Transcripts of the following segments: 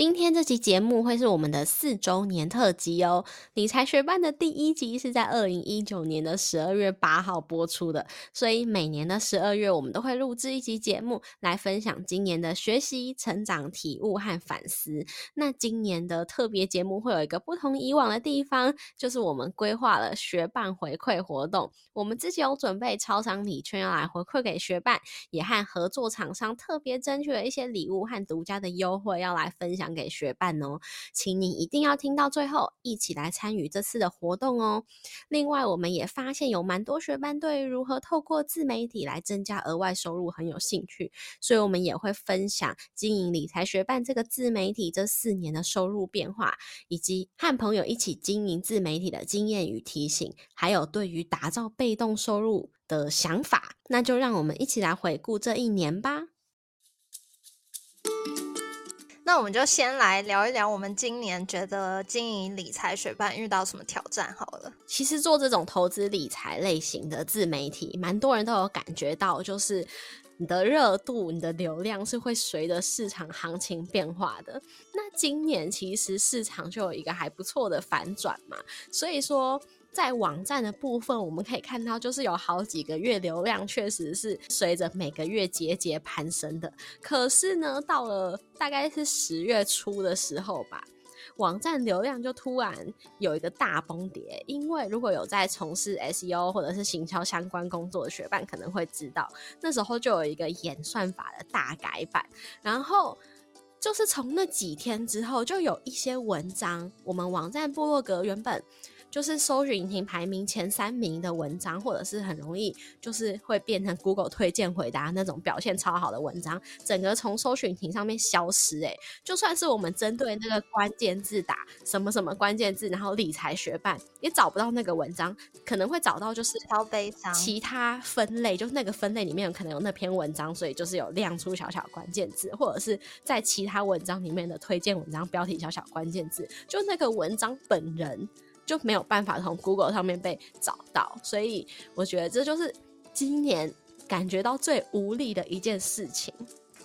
今天这期节目会是我们的四周年特辑哦。理财学班的第一集是在二零一九年的十二月八号播出的，所以每年的十二月我们都会录制一集节目来分享今年的学习、成长、体悟和反思。那今年的特别节目会有一个不同以往的地方，就是我们规划了学伴回馈活动。我们自己有准备超商礼券要来回馈给学伴，也和合作厂商特别争取了一些礼物和独家的优惠要来分享。给学伴哦，请你一定要听到最后，一起来参与这次的活动哦。另外，我们也发现有蛮多学伴对如何透过自媒体来增加额外收入很有兴趣，所以我们也会分享经营理财学伴这个自媒体这四年的收入变化，以及和朋友一起经营自媒体的经验与提醒，还有对于打造被动收入的想法。那就让我们一起来回顾这一年吧。那我们就先来聊一聊，我们今年觉得经营理财学办遇到什么挑战好了。其实做这种投资理财类型的自媒体，蛮多人都有感觉到，就是你的热度、你的流量是会随着市场行情变化的。那今年其实市场就有一个还不错的反转嘛，所以说。在网站的部分，我们可以看到，就是有好几个月流量确实是随着每个月节节攀升的。可是呢，到了大概是十月初的时候吧，网站流量就突然有一个大崩跌。因为如果有在从事 SEO 或者是行销相关工作的学伴，可能会知道，那时候就有一个演算法的大改版。然后就是从那几天之后，就有一些文章，我们网站部落格原本。就是搜寻引擎排名前三名的文章，或者是很容易就是会变成 Google 推荐回答那种表现超好的文章，整个从搜寻引擎上面消失。哎，就算是我们针对那个关键字打什么什么关键字，然后理财学办也找不到那个文章，可能会找到就是超悲伤。其他分类就是那个分类里面可能有那篇文章，所以就是有亮出小小关键字，或者是在其他文章里面的推荐文章标题小小关键字，就那个文章本人。就没有办法从 Google 上面被找到，所以我觉得这就是今年感觉到最无力的一件事情。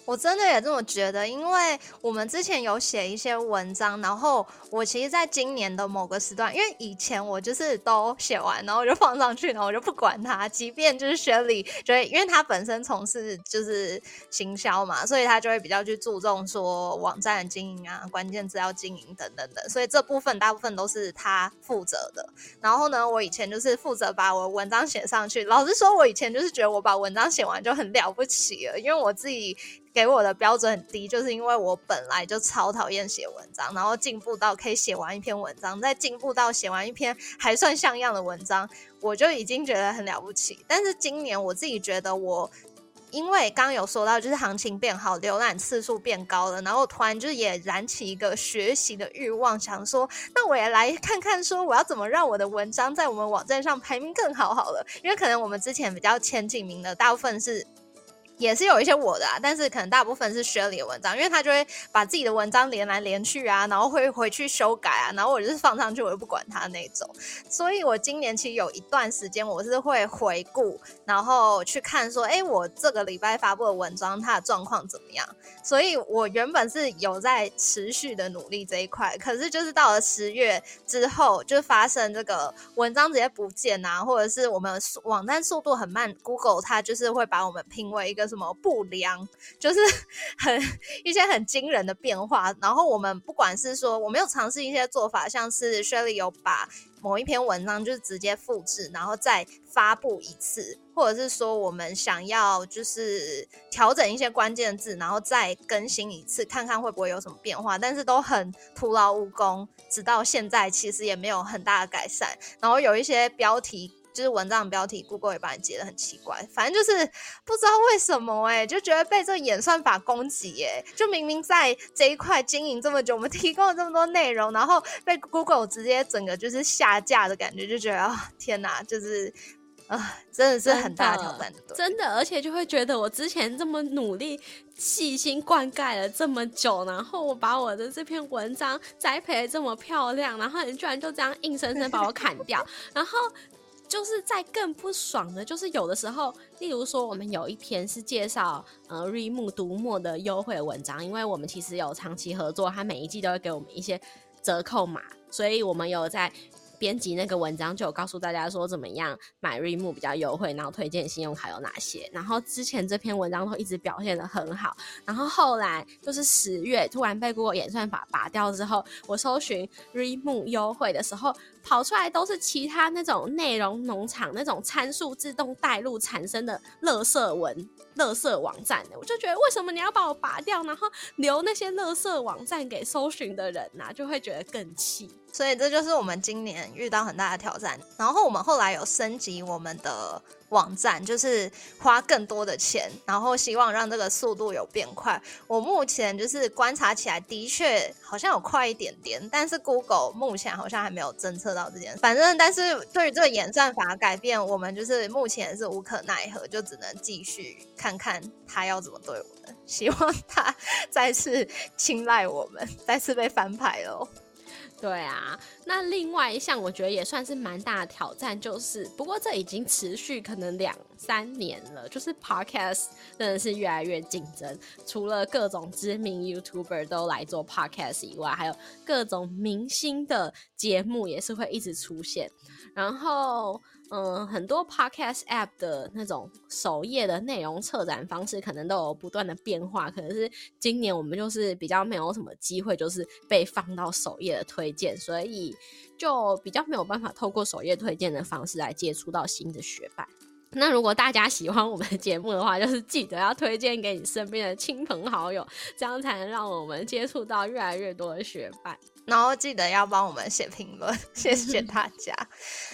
我真的也这么觉得，因为我们之前有写一些文章，然后我其实在今年的某个时段，因为以前我就是都写完，然后我就放上去，然后我就不管它，即便就是学理，就会因为他本身从事就是行销嘛，所以他就会比较去注重说网站的经营啊、关键字要经营等等等，所以这部分大部分都是他负责的。然后呢，我以前就是负责把我文章写上去。老实说，我以前就是觉得我把文章写完就很了不起了，因为我自己。给我的标准很低，就是因为我本来就超讨厌写文章，然后进步到可以写完一篇文章，再进步到写完一篇还算像样的文章，我就已经觉得很了不起。但是今年我自己觉得，我因为刚有说到，就是行情变好，浏览次数变高了，然后突然就是也燃起一个学习的欲望，想说那我也来看看，说我要怎么让我的文章在我们网站上排名更好好了。因为可能我们之前比较前几名的大部分是。也是有一些我的啊，但是可能大部分是 Shirley 的文章，因为他就会把自己的文章连来连去啊，然后会回去修改啊，然后我就是放上去，我就不管他那种。所以我今年其实有一段时间，我是会回顾，然后去看说，哎，我这个礼拜发布的文章它的状况怎么样？所以我原本是有在持续的努力这一块，可是就是到了十月之后，就发生这个文章直接不见啊，或者是我们网站速度很慢，Google 它就是会把我们评为一个。什么不良，就是 很一些很惊人的变化。然后我们不管是说，我没有尝试一些做法，像是 Shirley 有把某一篇文章就是直接复制，然后再发布一次，或者是说我们想要就是调整一些关键字，然后再更新一次，看看会不会有什么变化。但是都很徒劳无功，直到现在其实也没有很大的改善。然后有一些标题。就是文章标题，Google 也把你截的很奇怪，反正就是不知道为什么哎，就觉得被这演算法攻击哎，就明明在这一块经营这么久，我们提供了这么多内容，然后被 Google 直接整个就是下架的感觉，就觉得啊天哪，就是啊，真的是很大的挑战的，真的，而且就会觉得我之前这么努力、细心灌溉了这么久，然后我把我的这篇文章栽培的这么漂亮，然后你居然就这样硬生生把我砍掉，然后就是在更不爽的，就是有的时候，例如说我们有一篇是介绍呃瑞木读墨的优惠文章，因为我们其实有长期合作，他每一季都会给我们一些折扣码，所以我们有在。编辑那个文章就有告诉大家说怎么样买瑞木比较优惠，然后推荐信用卡有哪些。然后之前这篇文章都一直表现的很好，然后后来就是十月突然被 Google 演算法拔掉之后，我搜寻瑞木优惠的时候。跑出来都是其他那种内容农场那种参数自动带入产生的垃圾文、垃圾网站的，我就觉得为什么你要把我拔掉，然后留那些垃圾网站给搜寻的人呢？就会觉得更气。所以这就是我们今年遇到很大的挑战。然后我们后来有升级我们的。网站就是花更多的钱，然后希望让这个速度有变快。我目前就是观察起来，的确好像有快一点点，但是 Google 目前好像还没有侦测到这件事。反正，但是对于这个演算法改变，我们就是目前是无可奈何，就只能继续看看他要怎么对我们。希望他 再次青睐我们，再次被翻牌喽。对啊，那另外一项我觉得也算是蛮大的挑战，就是不过这已经持续可能两三年了，就是 podcast 真的是越来越竞争，除了各种知名 YouTuber 都来做 podcast 以外，还有各种明星的节目也是会一直出现，然后。嗯，很多 podcast app 的那种首页的内容策展方式，可能都有不断的变化。可能是今年我们就是比较没有什么机会，就是被放到首页的推荐，所以就比较没有办法透过首页推荐的方式来接触到新的学伴。那如果大家喜欢我们的节目的话，就是记得要推荐给你身边的亲朋好友，这样才能让我们接触到越来越多的学伴。然后记得要帮我们写评论，谢谢大家。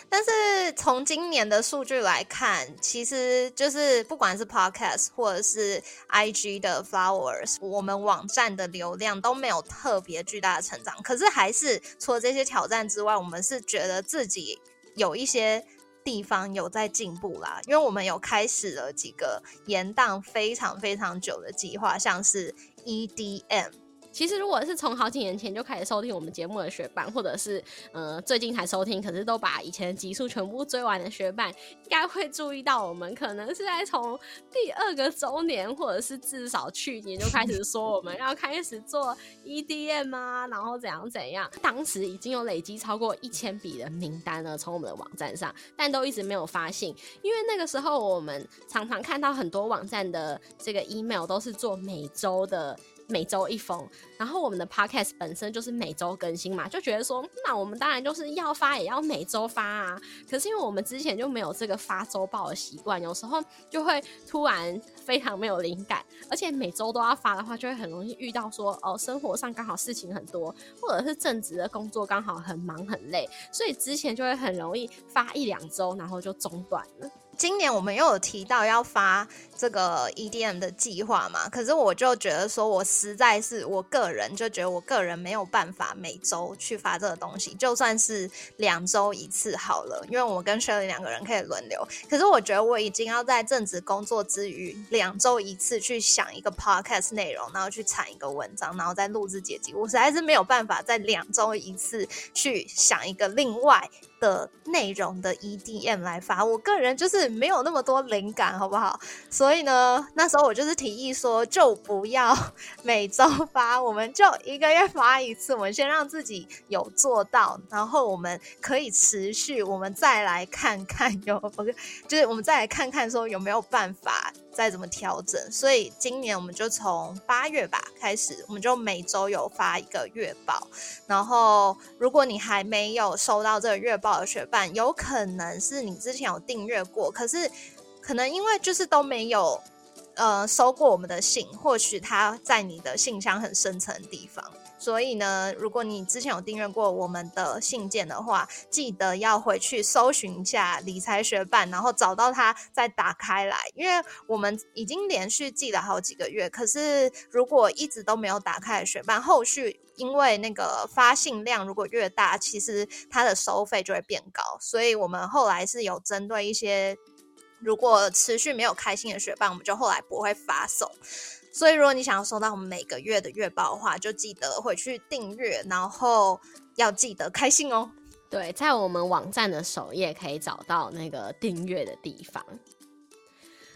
但是从今年的数据来看，其实就是不管是 Podcast 或者是 IG 的 Flowers，我们网站的流量都没有特别巨大的成长。可是还是除了这些挑战之外，我们是觉得自己有一些地方有在进步啦，因为我们有开始了几个延宕非常非常久的计划，像是 EDM。其实，如果是从好几年前就开始收听我们节目的学伴，或者是呃最近才收听，可是都把以前的集数全部追完的学伴，应该会注意到我们可能是在从第二个周年，或者是至少去年就开始说我们要开始做 EDM 啊，然后怎样怎样。当时已经有累积超过一千笔的名单了，从我们的网站上，但都一直没有发信，因为那个时候我们常常看到很多网站的这个 email 都是做每周的。每周一封，然后我们的 podcast 本身就是每周更新嘛，就觉得说，那我们当然就是要发也要每周发啊。可是因为我们之前就没有这个发周报的习惯，有时候就会突然非常没有灵感，而且每周都要发的话，就会很容易遇到说，哦，生活上刚好事情很多，或者是正职的工作刚好很忙很累，所以之前就会很容易发一两周，然后就中断了。今年我们又有提到要发这个 EDM 的计划嘛？可是我就觉得说，我实在是我个人就觉得我个人没有办法每周去发这个东西，就算是两周一次好了，因为我跟 Shirley 两个人可以轮流。可是我觉得我已经要在正职工作之余，两周一次去想一个 Podcast 内容，然后去产一个文章，然后再录制剪辑，我实在是没有办法在两周一次去想一个另外。的内容的 EDM 来发，我个人就是没有那么多灵感，好不好？所以呢，那时候我就是提议说，就不要 每周发，我们就一个月发一次，我们先让自己有做到，然后我们可以持续，我们再来看看有，就是我们再来看看说有没有办法。再怎么调整，所以今年我们就从八月吧开始，我们就每周有发一个月报。然后，如果你还没有收到这个月报的学伴，有可能是你之前有订阅过，可是可能因为就是都没有呃收过我们的信，或许它在你的信箱很深层的地方。所以呢，如果你之前有订阅过我们的信件的话，记得要回去搜寻一下理财学伴，然后找到它再打开来，因为我们已经连续寄了好几个月，可是如果一直都没有打开学伴，后续因为那个发信量如果越大，其实它的收费就会变高，所以我们后来是有针对一些如果持续没有开心的学伴，我们就后来不会发送。所以，如果你想要收到我们每个月的月报的话，就记得回去订阅，然后要记得开信哦。对，在我们网站的首页可以找到那个订阅的地方。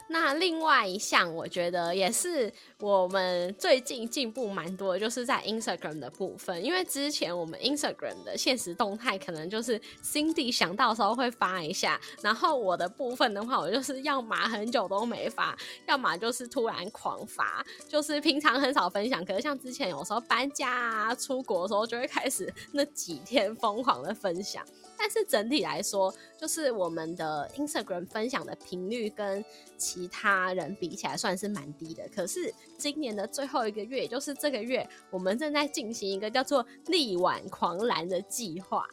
那另外一项，我觉得也是我们最近进步蛮多的，就是在 Instagram 的部分。因为之前我们 Instagram 的现实动态，可能就是 Cindy 想到时候会发一下，然后我的部分的话，我就是要么很久都没发，要么就是突然狂发，就是平常很少分享。可是像之前有时候搬家啊、出国的时候，就会开始那几天疯狂的分享。但是整体来说，就是我们的 Instagram 分享的频率跟其他人比起来算是蛮低的。可是今年的最后一个月，也就是这个月，我们正在进行一个叫做“力挽狂澜”的计划，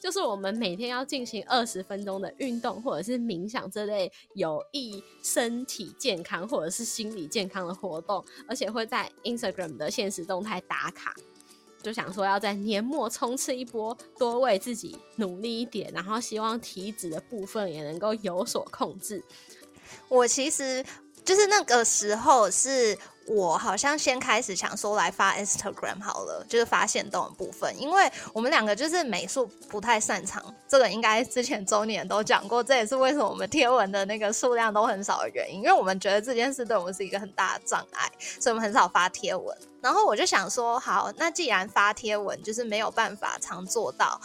就是我们每天要进行二十分钟的运动或者是冥想这类有益身体健康或者是心理健康的活动，而且会在 Instagram 的现实动态打卡。就想说要在年末冲刺一波，多为自己努力一点，然后希望体脂的部分也能够有所控制。我其实就是那个时候是。我好像先开始想说来发 Instagram 好了，就是发现动的部分，因为我们两个就是美术不太擅长，这个应该之前周年都讲过，这也是为什么我们贴文的那个数量都很少的原因，因为我们觉得这件事对我们是一个很大的障碍，所以我们很少发贴文。然后我就想说，好，那既然发贴文就是没有办法常做到。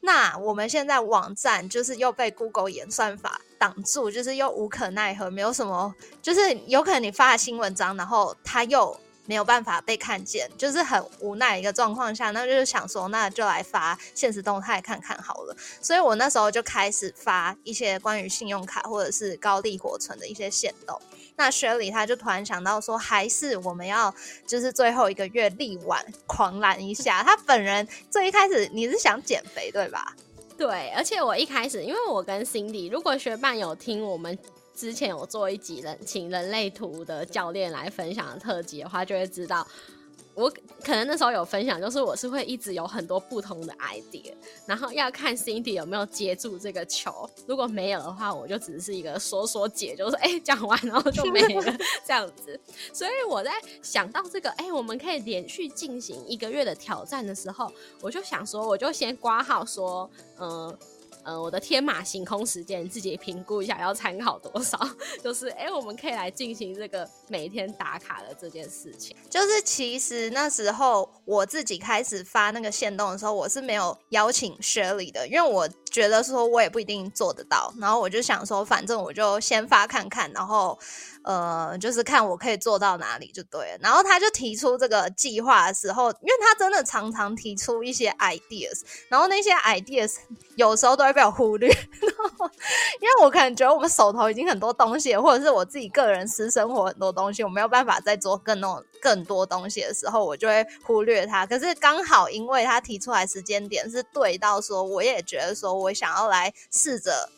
那我们现在网站就是又被 Google 演算法挡住，就是又无可奈何，没有什么，就是有可能你发了新文章，然后它又。没有办法被看见，就是很无奈一个状况下，那就是想说，那就来发现实动态看看好了。所以我那时候就开始发一些关于信用卡或者是高利活存的一些线动。那雪里他就突然想到说，还是我们要就是最后一个月力挽狂澜一下。他本人最一开始你是想减肥对吧？对，而且我一开始因为我跟 Cindy，如果学伴有听我们。之前有做一集人请人类图的教练来分享的特辑的话，就会知道我可能那时候有分享，就是我是会一直有很多不同的 idea，然后要看 Cindy 有没有接住这个球，如果没有的话，我就只是一个说说解，就是哎讲完然后就没了 这样子。所以我在想到这个哎，我们可以连续进行一个月的挑战的时候，我就想说，我就先挂号说，嗯。嗯，我的天马行空时间自己评估一下要参考多少，就是哎，我们可以来进行这个每天打卡的这件事情。就是其实那时候我自己开始发那个线动的时候，我是没有邀请 Shirley 的，因为我觉得说我也不一定做得到，然后我就想说，反正我就先发看看，然后。呃，就是看我可以做到哪里就对了。然后他就提出这个计划的时候，因为他真的常常提出一些 ideas，然后那些 ideas 有时候都会被我忽略。因为我可能觉得我们手头已经很多东西，或者是我自己个人私生活很多东西，我没有办法再做更多更多东西的时候，我就会忽略他。可是刚好因为他提出来时间点是对到，说我也觉得说我想要来试着。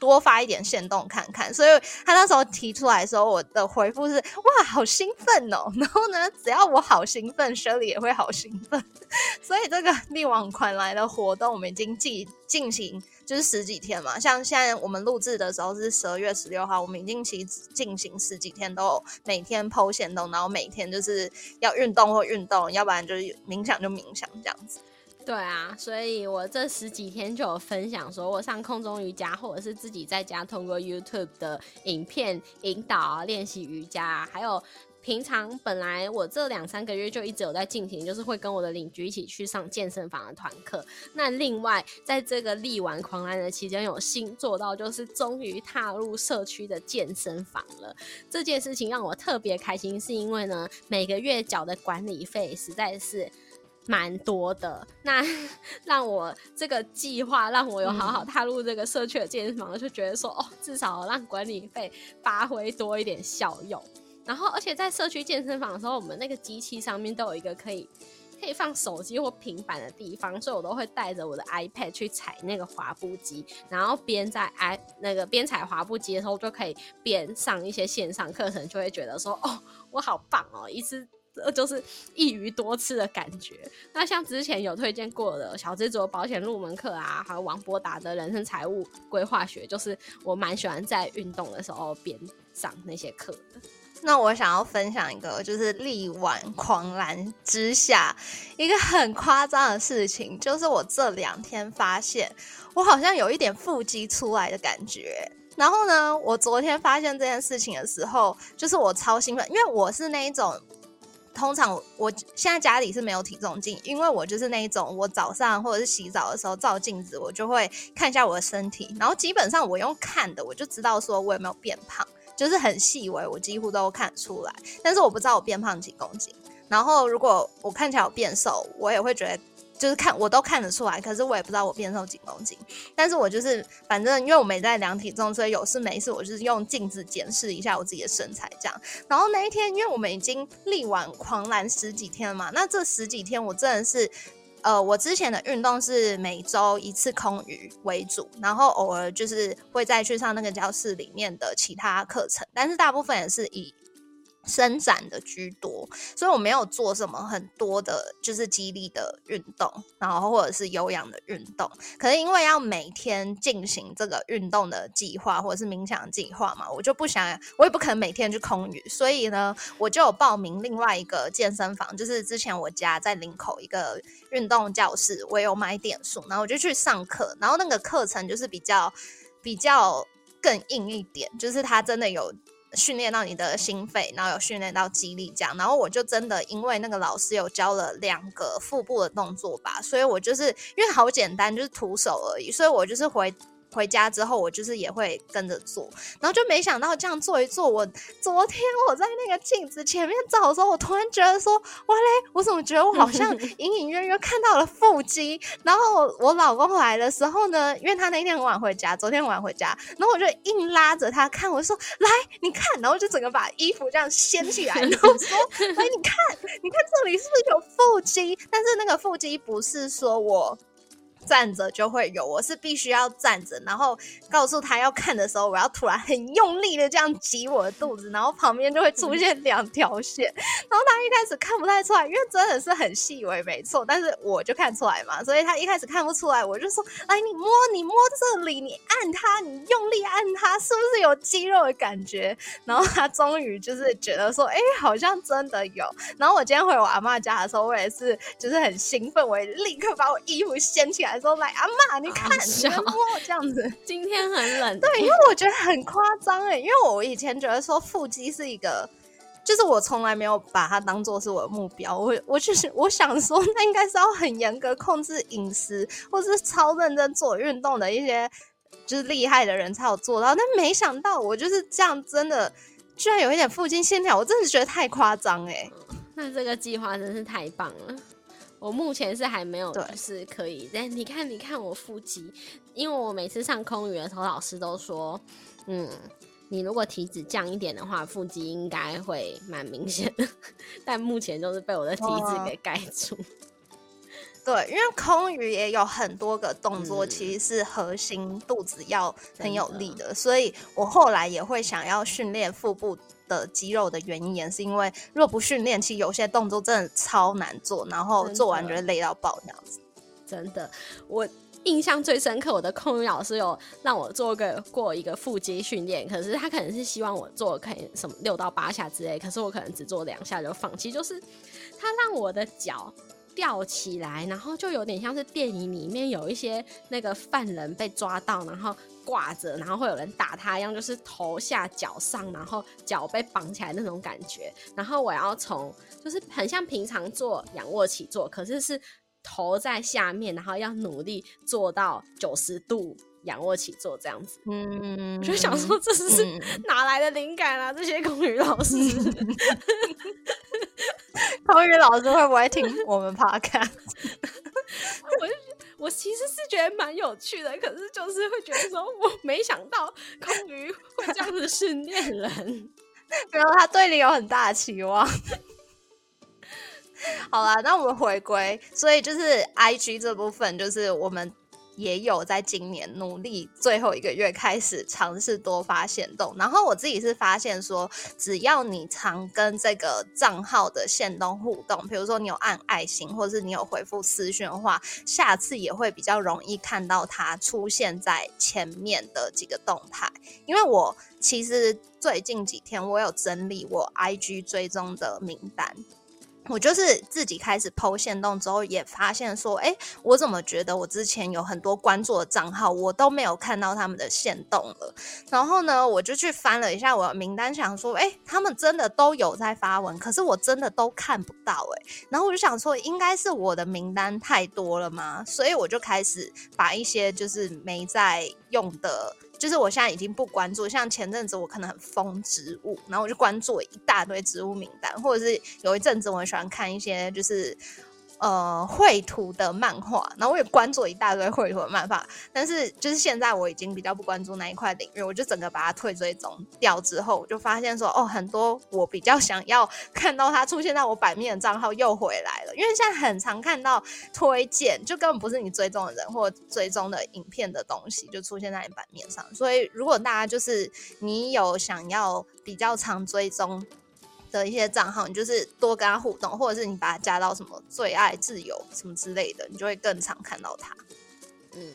多发一点线动看看，所以他那时候提出来的时候，我的回复是哇，好兴奋哦！然后呢，只要我好兴奋，Shirley 也会好兴奋。所以这个力挽款来的活动，我们已经进进行就是十几天嘛。像现在我们录制的时候是十二月十六号，我们已经其实进行十几天，都每天剖线动，然后每天就是要运动或运动，要不然就是冥想就冥想这样子。对啊，所以我这十几天就有分享，说我上空中瑜伽，或者是自己在家通过 YouTube 的影片引导啊练习瑜伽，还有平常本来我这两三个月就一直有在进行，就是会跟我的邻居一起去上健身房的团课。那另外在这个力挽狂澜的期间，有新做到，就是终于踏入社区的健身房了。这件事情让我特别开心，是因为呢每个月缴的管理费实在是。蛮多的，那 让我这个计划让我有好好踏入这个社区的健身房，就觉得说哦，至少让管理费发挥多一点效用。然后，而且在社区健身房的时候，我们那个机器上面都有一个可以可以放手机或平板的地方，所以我都会带着我的 iPad 去踩那个滑步机，然后边在 i 那个边踩滑步机的时候，就可以边上一些线上课程，就会觉得说哦，我好棒哦，一次。就是一鱼多吃的感觉。那像之前有推荐过的小资族保险入门课啊，还有王博达的人生财务规划学，就是我蛮喜欢在运动的时候边上那些课的。那我想要分享一个，就是力挽狂澜之下一个很夸张的事情，就是我这两天发现我好像有一点腹肌出来的感觉。然后呢，我昨天发现这件事情的时候，就是我超兴奋，因为我是那一种。通常我现在家里是没有体重镜，因为我就是那一种，我早上或者是洗澡的时候照镜子，我就会看一下我的身体，然后基本上我用看的，我就知道说我有没有变胖，就是很细微，我几乎都看出来，但是我不知道我变胖几公斤。然后如果我看起来有变瘦，我也会觉得。就是看我都看得出来，可是我也不知道我变瘦几公斤。但是我就是反正因为我没在量体重，所以有事没事我就是用镜子检视一下我自己的身材这样。然后那一天，因为我们已经力挽狂澜十几天了嘛，那这十几天我真的是，呃，我之前的运动是每周一次空余为主，然后偶尔就是会再去上那个教室里面的其他课程，但是大部分也是以。伸展的居多，所以我没有做什么很多的，就是激励的运动，然后或者是有氧的运动。可是因为要每天进行这个运动的计划或者是冥想计划嘛，我就不想，我也不可能每天去空余，所以呢，我就有报名另外一个健身房，就是之前我家在林口一个运动教室，我有买点数，然后我就去上课，然后那个课程就是比较比较更硬一点，就是它真的有。训练到你的心肺，然后有训练到肌力这样，然后我就真的因为那个老师有教了两个腹部的动作吧，所以我就是因为好简单，就是徒手而已，所以我就是回。回家之后，我就是也会跟着做，然后就没想到这样做一做，我昨天我在那个镜子前面照的时候，我突然觉得说，哇嘞，我怎么觉得我好像隐隐约约看到了腹肌？然后我老公来的时候呢，因为他那天很晚回家，昨天晚回家，然后我就硬拉着他看，我说来你看，然后就整个把衣服这样掀起来，然后说，哎你看，你看这里是不是有腹肌？但是那个腹肌不是说我。站着就会有，我是必须要站着，然后告诉他要看的时候，我要突然很用力的这样挤我的肚子，然后旁边就会出现两条线，然后他一开始看不太出来，因为真的是很细微，没错，但是我就看出来嘛，所以他一开始看不出来，我就说，来你摸，你摸这里，你按它，你用力按它，是不是有肌肉的感觉？然后他终于就是觉得说，哎，好像真的有。然后我今天回我阿妈家的时候，我也是就是很兴奋，我也立刻把我衣服掀起来。说来阿妈，你看，你摸这样子。今天很冷，对，因为我觉得很夸张哎，因为我以前觉得说腹肌是一个，就是我从来没有把它当做是我的目标。我我就是 我想说，那应该是要很严格控制饮食，或者是超认真做运动的一些就是厉害的人才有做到。但没想到我就是这样，真的居然有一点腹肌线条，我真的觉得太夸张哎。那这个计划真是太棒了。我目前是还没有，就是可以。但你看，你看我腹肌，因为我每次上空余的时候，老师都说，嗯，你如果体脂降一点的话，腹肌应该会蛮明显的。但目前就是被我的体脂给盖住。对，因为空余也有很多个动作，其实是核心肚子要很有力的，所以我后来也会想要训练腹部。的肌肉的原因也是因为，若不训练，其实有些动作真的超难做，然后做完就会累到爆这样子。真的，我印象最深刻，我的空余老师有让我做个过一个腹肌训练，可是他可能是希望我做可以什么六到八下之类，可是我可能只做两下就放弃。就是他让我的脚吊起来，然后就有点像是电影里面有一些那个犯人被抓到，然后。挂着，然后会有人打他一样，就是头下脚上，然后脚被绑起来那种感觉。然后我要从，就是很像平常做仰卧起坐，可是是头在下面，然后要努力做到九十度仰卧起坐这样子。嗯，我就想说，这是哪来的灵感啊？这些空余老师，空余老师会不会听我们 podcast？我就。我其实是觉得蛮有趣的，可是就是会觉得说，我没想到空余会这样子训练人，然后他对你有很大的期望。好啦，那我们回归，所以就是 I G 这部分，就是我们。也有在今年努力最后一个月开始尝试多发现动，然后我自己是发现说，只要你常跟这个账号的线动互动，比如说你有按爱心，或是你有回复私讯的话，下次也会比较容易看到它出现在前面的几个动态。因为我其实最近几天我有整理我 IG 追踪的名单。我就是自己开始剖线动之后，也发现说，哎，我怎么觉得我之前有很多关注的账号，我都没有看到他们的线动了。然后呢，我就去翻了一下我的名单，想说，哎，他们真的都有在发文，可是我真的都看不到，哎。然后我就想说，应该是我的名单太多了吗？所以我就开始把一些就是没在用的。就是我现在已经不关注，像前阵子我可能很疯植物，然后我就关注一大堆植物名单，或者是有一阵子我很喜欢看一些就是。呃，绘图的漫画，然后我也关注一大堆绘图的漫画，但是就是现在我已经比较不关注那一块领域，我就整个把它退追踪掉之后，我就发现说，哦，很多我比较想要 看到它出现在我版面的账号又回来了，因为现在很常看到推荐，就根本不是你追踪的人或追踪的影片的东西就出现在你版面上，所以如果大家就是你有想要比较常追踪。的一些账号，你就是多跟他互动，或者是你把他加到什么最爱自由什么之类的，你就会更常看到他。嗯，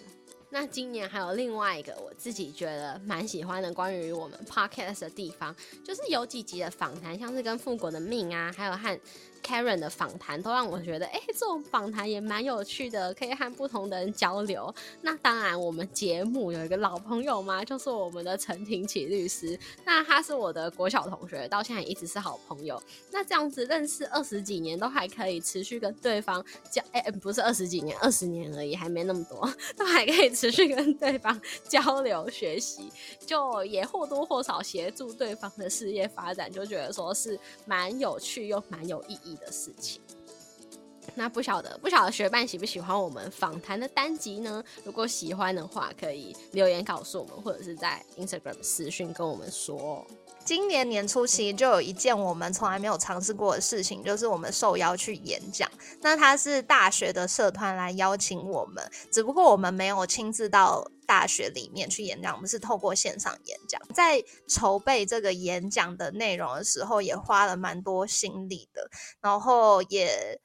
那今年还有另外一个我自己觉得蛮喜欢的关于我们 podcast 的地方，就是有几集的访谈，像是跟富国的命啊，还有和。Karen 的访谈都让我觉得，哎，这种访谈也蛮有趣的，可以和不同的人交流。那当然，我们节目有一个老朋友嘛，就是我们的陈廷启律师。那他是我的国小同学，到现在一直是好朋友。那这样子认识二十几年，都还可以持续跟对方交，哎，不是二十几年，二十年而已，还没那么多，都还可以持续跟对方交流学习，就也或多或少协助对方的事业发展，就觉得说是蛮有趣又蛮有意义。的事情，那不晓得不晓得学伴喜不喜欢我们访谈的单集呢？如果喜欢的话，可以留言告诉我们，或者是在 Instagram 私讯跟我们说。今年年初其实就有一件我们从来没有尝试过的事情，就是我们受邀去演讲。那他是大学的社团来邀请我们，只不过我们没有亲自到大学里面去演讲，我们是透过线上演讲。在筹备这个演讲的内容的时候，也花了蛮多心力的，然后也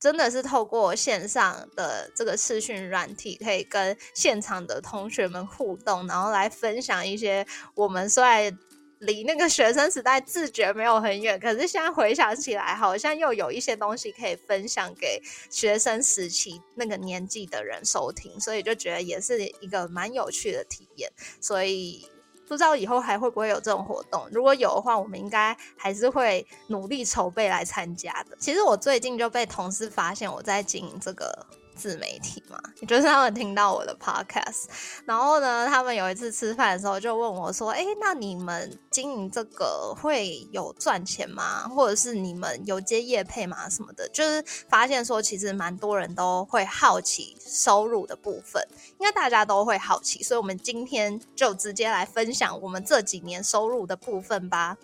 真的是透过线上的这个视讯软体，可以跟现场的同学们互动，然后来分享一些我们虽然。离那个学生时代自觉没有很远，可是现在回想起来，好像又有一些东西可以分享给学生时期那个年纪的人收听，所以就觉得也是一个蛮有趣的体验。所以不知道以后还会不会有这种活动，如果有的话，我们应该还是会努力筹备来参加的。其实我最近就被同事发现我在经营这个。自媒体嘛，就是他们听到我的 podcast，然后呢，他们有一次吃饭的时候就问我说：“哎，那你们经营这个会有赚钱吗？或者是你们有接业配吗？什么的？”就是发现说，其实蛮多人都会好奇收入的部分，应该大家都会好奇，所以我们今天就直接来分享我们这几年收入的部分吧。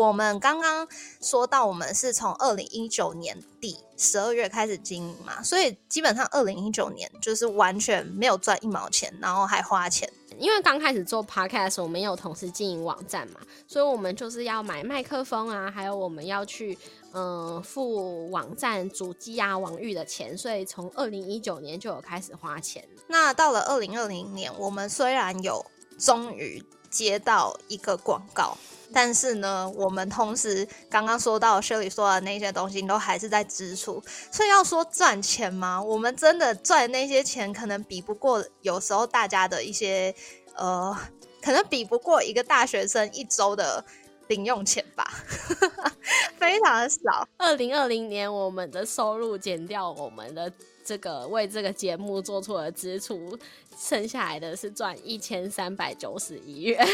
我们刚刚说到，我们是从二零一九年底十二月开始经营嘛，所以基本上二零一九年就是完全没有赚一毛钱，然后还花钱。因为刚开始做 podcast，我们有同时经营网站嘛，所以我们就是要买麦克风啊，还有我们要去嗯付网站主机啊、网域的钱，所以从二零一九年就有开始花钱。那到了二零二零年，我们虽然有终于接到一个广告。但是呢，我们同时刚刚说到薛里说的那些东西，都还是在支出。所以要说赚钱吗？我们真的赚那些钱，可能比不过有时候大家的一些呃，可能比不过一个大学生一周的零用钱吧，非常的少。二零二零年，我们的收入减掉我们的这个为这个节目做出的支出，剩下来的是赚一千三百九十一元。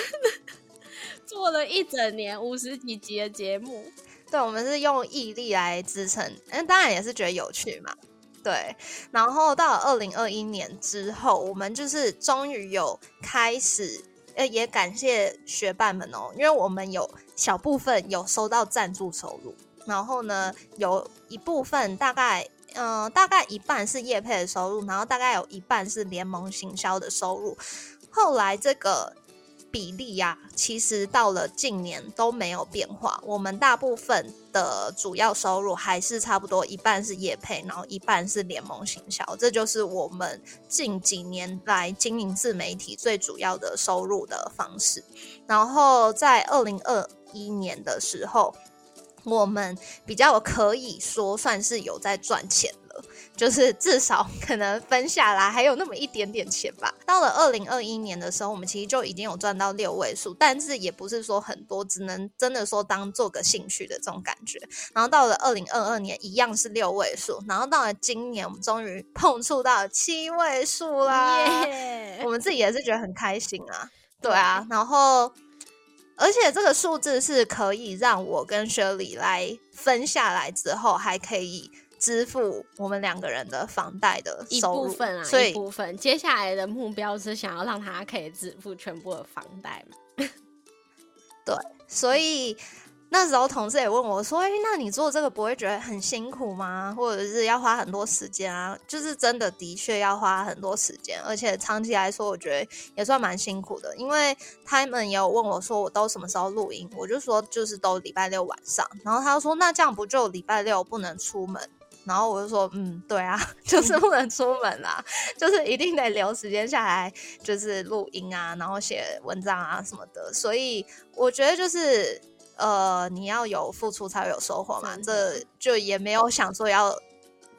做了一整年五十几集的节目，对，我们是用毅力来支撑，嗯，当然也是觉得有趣嘛，对。然后到了二零二一年之后，我们就是终于有开始，呃，也感谢学伴们哦，因为我们有小部分有收到赞助收入，然后呢，有一部分大概，嗯，大概一半是业配的收入，然后大概有一半是联盟行销的收入。后来这个比例呀，其实到了近年都没有变化。我们大部分的主要收入还是差不多一半是业配，然后一半是联盟行销。这就是我们近几年来经营自媒体最主要的收入的方式。然后在二零二一年的时候，我们比较可以说算是有在赚钱。就是至少可能分下来还有那么一点点钱吧。到了二零二一年的时候，我们其实就已经有赚到六位数，但是也不是说很多，只能真的说当做个兴趣的这种感觉。然后到了二零二二年，一样是六位数。然后到了今年，我们终于碰触到七位数啦！我们自己也是觉得很开心啊。对啊，然后而且这个数字是可以让我跟雪里来分下来之后，还可以。支付我们两个人的房贷的一部分啊，一部分。接下来的目标是想要让他可以支付全部的房贷嘛？对，所以那时候同事也问我说：“哎，那你做这个不会觉得很辛苦吗？或者是要花很多时间啊？”就是真的，的确要花很多时间，而且长期来说，我觉得也算蛮辛苦的。因为他们也有问我说：“我都什么时候录音？”我就说：“就是都礼拜六晚上。”然后他说：“那这样不就礼拜六不能出门？”然后我就说，嗯，对啊，就是不能出门啦，就是一定得留时间下来，就是录音啊，然后写文章啊什么的。所以我觉得就是，呃，你要有付出才会有收获嘛。这就也没有想说要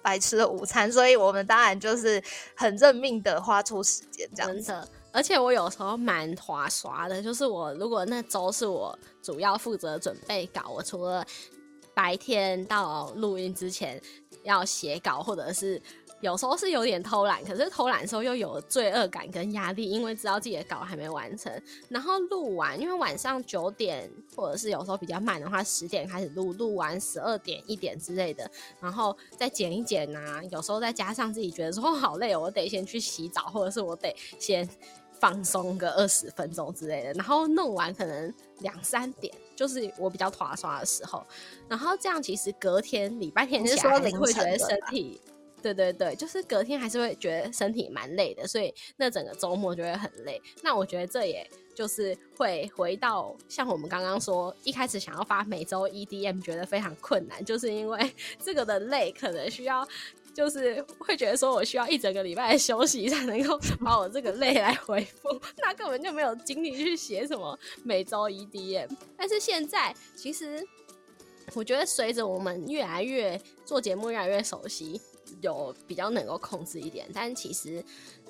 白吃的午餐，所以我们当然就是很认命的花出时间这样子。而且我有时候蛮划刷的，就是我如果那周是我主要负责准备稿，我除了白天到录音之前。要写稿，或者是有时候是有点偷懒，可是偷懒的时候又有罪恶感跟压力，因为知道自己的稿还没完成。然后录完，因为晚上九点，或者是有时候比较慢的话，十点开始录，录完十二点一点之类的，然后再剪一剪啊。有时候再加上自己觉得说好累，我得先去洗澡，或者是我得先放松个二十分钟之类的，然后弄完可能两三点。就是我比较拖刷的时候，然后这样其实隔天礼拜天起来会觉得身体，对对对，就是隔天还是会觉得身体蛮累的，所以那整个周末就会很累。那我觉得这也就是会回到像我们刚刚说，一开始想要发每周 EDM 觉得非常困难，就是因为这个的累可能需要。就是会觉得说，我需要一整个礼拜的休息才能够 把我这个累来回复，那根本就没有精力去写什么每周 EDM。但是现在，其实我觉得随着我们越来越做节目，越来越熟悉，有比较能够控制一点。但其实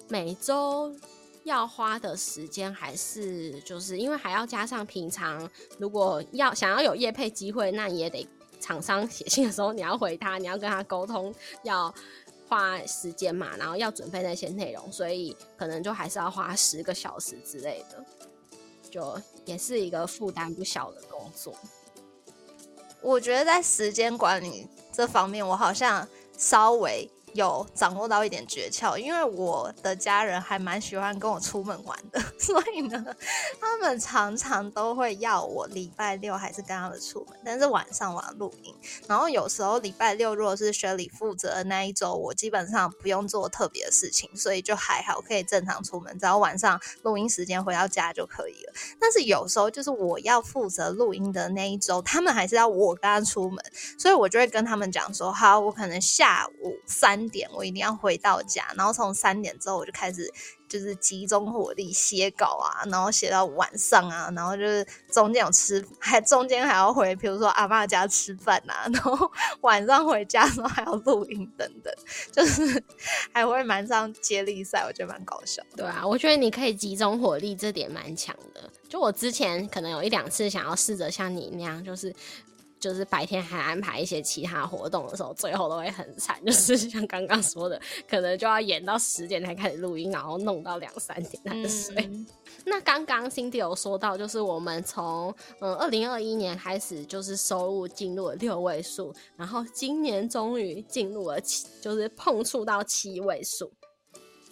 每周要花的时间还是就是因为还要加上平常，如果要想要有夜配机会，那也得。厂商写信的时候，你要回他，你要跟他沟通，要花时间嘛，然后要准备那些内容，所以可能就还是要花十个小时之类的，就也是一个负担不小的工作。我觉得在时间管理这方面，我好像稍微。有掌握到一点诀窍，因为我的家人还蛮喜欢跟我出门玩的，所以呢，他们常常都会要我礼拜六还是跟他们出门，但是晚上我要录音。然后有时候礼拜六如果是学里负责的那一周，我基本上不用做特别的事情，所以就还好可以正常出门，只要晚上录音时间回到家就可以了。但是有时候就是我要负责录音的那一周，他们还是要我跟他出门，所以我就会跟他们讲说，好，我可能下午三。点我一定要回到家，然后从三点之后我就开始就是集中火力写稿啊，然后写到晚上啊，然后就是中间有吃，还中间还要回，比如说阿妈家吃饭啊，然后晚上回家的时候还要录音等等，就是 还会蛮上接力赛，我觉得蛮搞笑。对啊，我觉得你可以集中火力，这点蛮强的。就我之前可能有一两次想要试着像你那样，就是。就是白天还安排一些其他活动的时候，最后都会很惨。就是像刚刚说的，可能就要演到十点才开始录音，然后弄到两三点才睡。那刚刚 Cindy 有说到，就是我们从嗯二零二一年开始，就是收入进入了六位数，然后今年终于进入了七，就是碰触到七位数。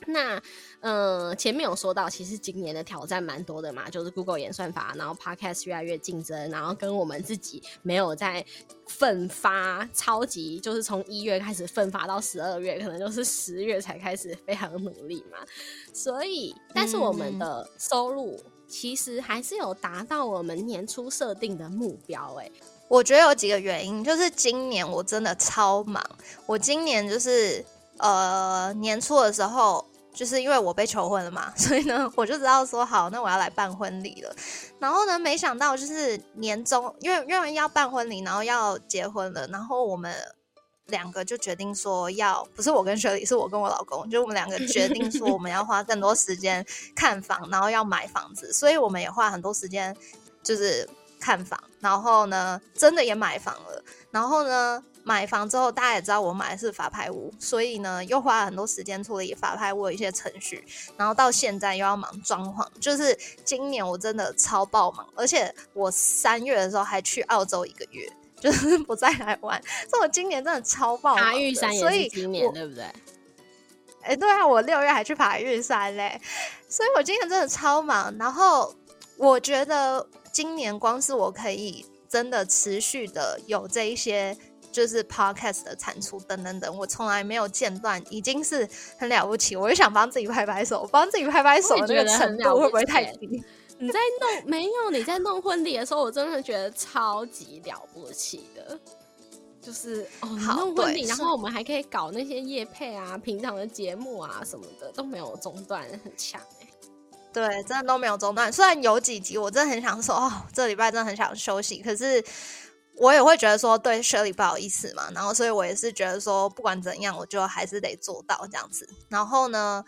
那，呃，前面有说到，其实今年的挑战蛮多的嘛，就是 Google 演算法，然后 Podcast 越来越竞争，然后跟我们自己没有在奋发，超级就是从一月开始奋发到十二月，可能就是十月才开始非常努力嘛。所以，但是我们的收入其实还是有达到我们年初设定的目标。诶，我觉得有几个原因，就是今年我真的超忙，我今年就是呃年初的时候。就是因为我被求婚了嘛，所以呢，我就知道说好，那我要来办婚礼了。然后呢，没想到就是年终，因为因为要办婚礼，然后要结婚了，然后我们两个就决定说要，不是我跟雪莉，是我跟我老公，就我们两个决定说我们要花更多时间看房，然后要买房子，所以我们也花很多时间就是看房，然后呢，真的也买房了，然后呢。买房之后，大家也知道我买的是法拍屋，所以呢，又花了很多时间处理法拍屋的一些程序，然后到现在又要忙装潢，就是今年我真的超爆忙，而且我三月的时候还去澳洲一个月，就是不再来玩，所以我今年真的超爆爬玉山也是今年对不对？哎，对啊，我六月还去爬玉山嘞，所以我今年真的超忙，然后我觉得今年光是我可以真的持续的有这一些。就是 podcast 的产出等等等，我从来没有间断，已经是很了不起。我就想帮自己拍拍手，帮自己拍拍手，这个程度会不会太低？你在弄没有？你在弄婚礼的时候，我真的觉得超级了不起的。就是哦，弄婚礼，然后我们还可以搞那些夜配啊、平常的节目啊什么的都没有中断，很强哎。对，真的都没有中断。虽然有几集我真的很想说，哦，这礼拜真的很想休息，可是。我也会觉得说对 Shirley 不好意思嘛，然后所以我也是觉得说不管怎样，我就还是得做到这样子。然后呢，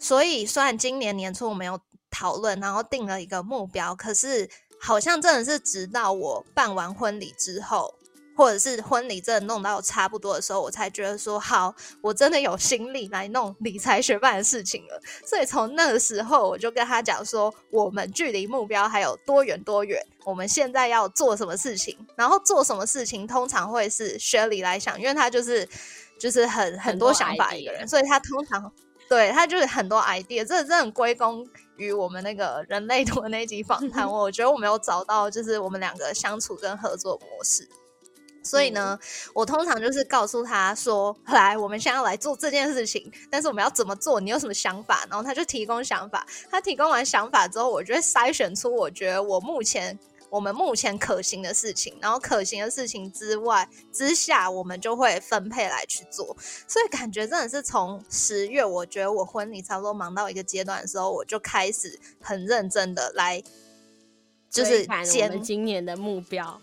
所以虽然今年年初我没有讨论，然后定了一个目标，可是好像真的是直到我办完婚礼之后。或者是婚礼真的弄到差不多的时候，我才觉得说好，我真的有心力来弄理财学办的事情了。所以从那个时候，我就跟他讲说，我们距离目标还有多远多远？我们现在要做什么事情？然后做什么事情通常会是 Shirley 来想，因为他就是就是很很多想法一个人，所以他通常对他就是很多 idea。这真的很归功于我们那个人类图的那集访谈，我觉得我没有找到就是我们两个相处跟合作模式。所以呢，我通常就是告诉他说：“ 来，我们现在要来做这件事情，但是我们要怎么做？你有什么想法？”然后他就提供想法。他提供完想法之后，我就会筛选出我觉得我目前我们目前可行的事情。然后可行的事情之外之下，我们就会分配来去做。所以感觉真的是从十月，我觉得我婚礼差不多忙到一个阶段的时候，我就开始很认真的来，就是减今年的目标。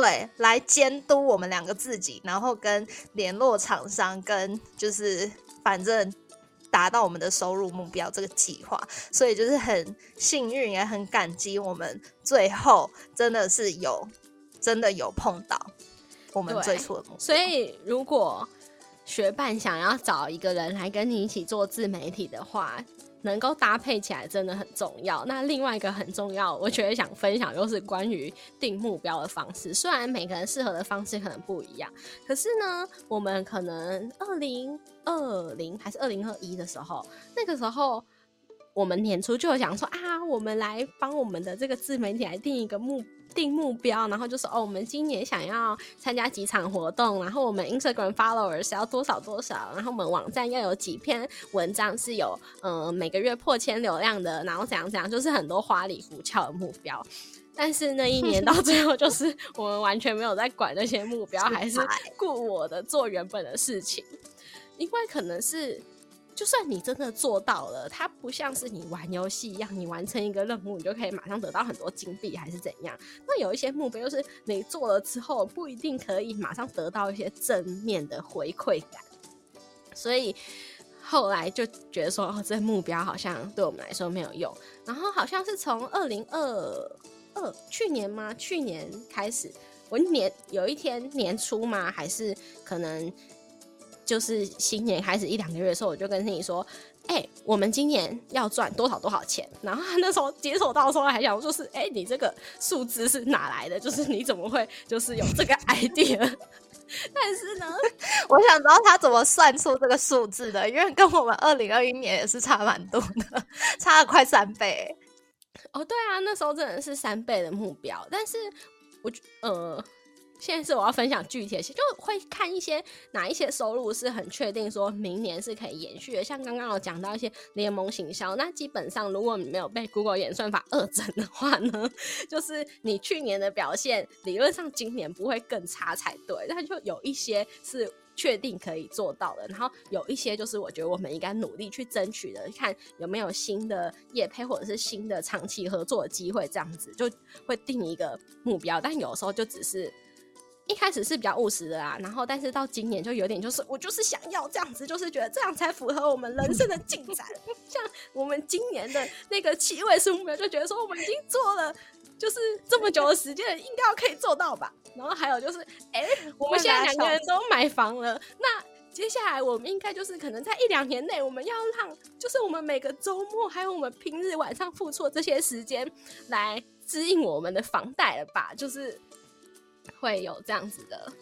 对，来监督我们两个自己，然后跟联络厂商，跟就是反正达到我们的收入目标这个计划，所以就是很幸运，也很感激我们最后真的是有真的有碰到我们最初的目标。所以如果学伴想要找一个人来跟你一起做自媒体的话。能够搭配起来真的很重要。那另外一个很重要，我觉得想分享就是关于定目标的方式。虽然每个人适合的方式可能不一样，可是呢，我们可能二零二零还是二零二一的时候，那个时候。我们年初就有想说啊，我们来帮我们的这个自媒体来定一个目定目标，然后就是哦，我们今年想要参加几场活动，然后我们 Instagram followers 要多少多少，然后我们网站要有几篇文章是有嗯每个月破千流量的，然后怎样怎样，就是很多花里胡俏的目标。但是那一年到最后，就是我们完全没有在管那些目标，还是顾我的做原本的事情，因为可能是。就算你真的做到了，它不像是你玩游戏一样，你完成一个任务，你就可以马上得到很多金币，还是怎样？那有一些目标，就是你做了之后，不一定可以马上得到一些正面的回馈感。所以后来就觉得说，哦，这目标好像对我们来说没有用。然后好像是从二零二二去年吗？去年开始，我年有一天年初吗？还是可能？就是新年开始一两个月的时候，我就跟你说：“哎，我们今年要赚多少多少钱？”然后他那时候接手到的时候还想说：“是哎，你这个数字是哪来的？就是你怎么会就是有这个 idea？” 但是呢，我想知道他怎么算出这个数字的，因为跟我们二零二一年也是差蛮多的，差了快三倍。哦，对啊，那时候真的是三倍的目标，但是我呃。现在是我要分享具体的，就会看一些哪一些收入是很确定，说明年是可以延续的。像刚刚有讲到一些联盟行销，那基本上如果你没有被 Google 演算法二整的话呢，就是你去年的表现理论上今年不会更差才对。但就有一些是确定可以做到的，然后有一些就是我觉得我们应该努力去争取的，看有没有新的业配或者是新的长期合作的机会，这样子就会定一个目标。但有时候就只是。一开始是比较务实的啦，然后但是到今年就有点就是我就是想要这样子，就是觉得这样才符合我们人生的进展。像我们今年的那个七位数目标，就觉得说我们已经做了，就是这么久的时间，应该要可以做到吧。然后还有就是，哎，我们现在两个人都买房了，那接下来我们应该就是可能在一两年内，我们要让就是我们每个周末还有我们平日晚上付出这些时间来支应我们的房贷了吧？就是。会有这样子的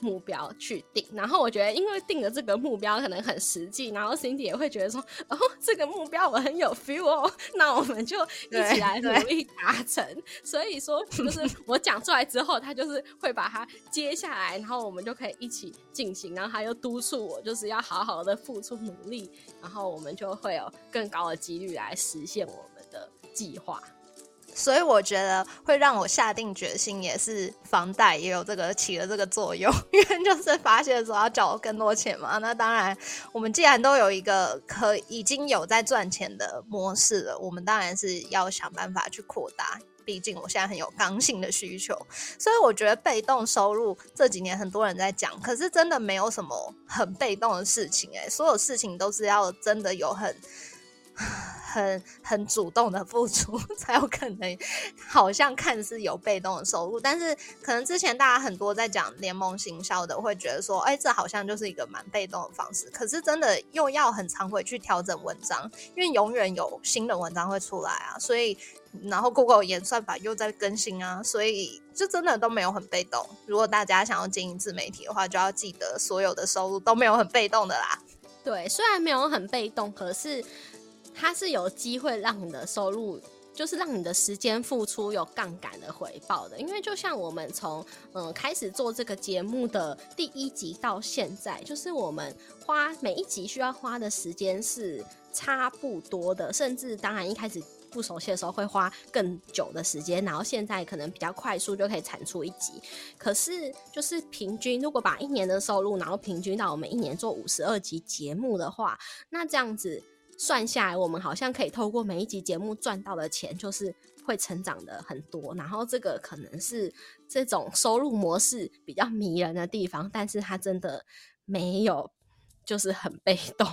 目标去定，然后我觉得，因为定的这个目标可能很实际，然后 Cindy 也会觉得说，哦，这个目标我很有 feel 哦，那我们就一起来努力达成。所以说，就是我讲出来之后，他就是会把它接下来，然后我们就可以一起进行，然后他又督促我，就是要好好的付出努力，然后我们就会有更高的几率来实现我们的计划。所以我觉得会让我下定决心，也是房贷也有这个起了这个作用，因为就是发现说要缴更多钱嘛。那当然，我们既然都有一个可已经有在赚钱的模式了，我们当然是要想办法去扩大。毕竟我现在很有刚性的需求，所以我觉得被动收入这几年很多人在讲，可是真的没有什么很被动的事情诶，所有事情都是要真的有很。很很主动的付出 才有可能，好像看似有被动的收入，但是可能之前大家很多在讲联盟行销的，会觉得说，哎，这好像就是一个蛮被动的方式。可是真的又要很常回去调整文章，因为永远有新的文章会出来啊，所以然后 Google 演算法又在更新啊，所以就真的都没有很被动。如果大家想要经营自媒体的话，就要记得所有的收入都没有很被动的啦。对，虽然没有很被动，可是。它是有机会让你的收入，就是让你的时间付出有杠杆的回报的。因为就像我们从嗯开始做这个节目的第一集到现在，就是我们花每一集需要花的时间是差不多的，甚至当然一开始不熟悉的时候会花更久的时间，然后现在可能比较快速就可以产出一集。可是就是平均，如果把一年的收入，然后平均到我们一年做五十二集节目的话，那这样子。算下来，我们好像可以透过每一集节目赚到的钱，就是会成长的很多。然后这个可能是这种收入模式比较迷人的地方，但是它真的没有就是很被动。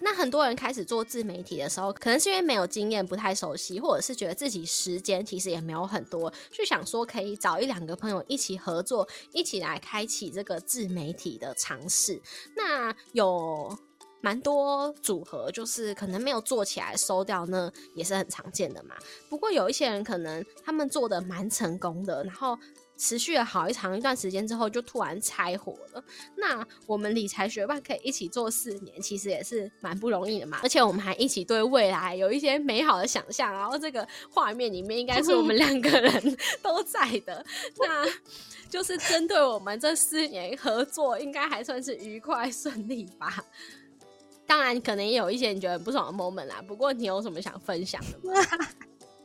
那很多人开始做自媒体的时候，可能是因为没有经验、不太熟悉，或者是觉得自己时间其实也没有很多，就想说可以找一两个朋友一起合作，一起来开启这个自媒体的尝试。那有。蛮多组合就是可能没有做起来收掉呢，也是很常见的嘛。不过有一些人可能他们做的蛮成功的，然后持续了好一长一段时间之后就突然拆伙了。那我们理财学霸可以一起做四年，其实也是蛮不容易的嘛。而且我们还一起对未来有一些美好的想象，然后这个画面里面应该是我们两个人 都在的。那就是针对我们这四年合作，应该还算是愉快顺利吧。当然，可能也有一些你觉得不爽的 moment 啦。不过，你有什么想分享的吗？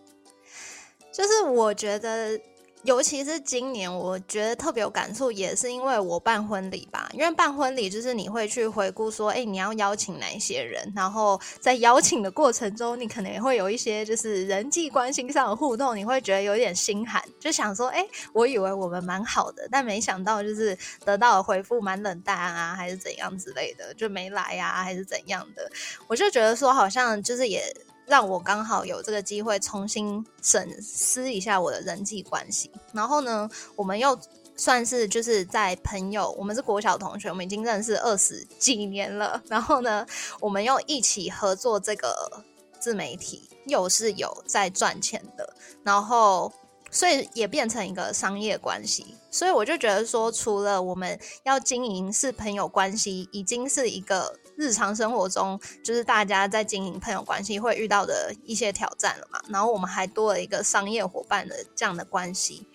就是我觉得。尤其是今年，我觉得特别有感触，也是因为我办婚礼吧。因为办婚礼就是你会去回顾说，哎，你要邀请哪一些人，然后在邀请的过程中，你可能也会有一些就是人际关系上的互动，你会觉得有点心寒，就想说，哎，我以为我们蛮好的，但没想到就是得到的回复蛮冷淡啊，还是怎样之类的，就没来呀，还是怎样的，我就觉得说，好像就是也。让我刚好有这个机会重新审视一下我的人际关系，然后呢，我们又算是就是在朋友，我们是国小同学，我们已经认识二十几年了，然后呢，我们又一起合作这个自媒体，又是有在赚钱的，然后所以也变成一个商业关系。所以我就觉得说，除了我们要经营是朋友关系，已经是一个日常生活中就是大家在经营朋友关系会遇到的一些挑战了嘛。然后我们还多了一个商业伙伴的这样的关系。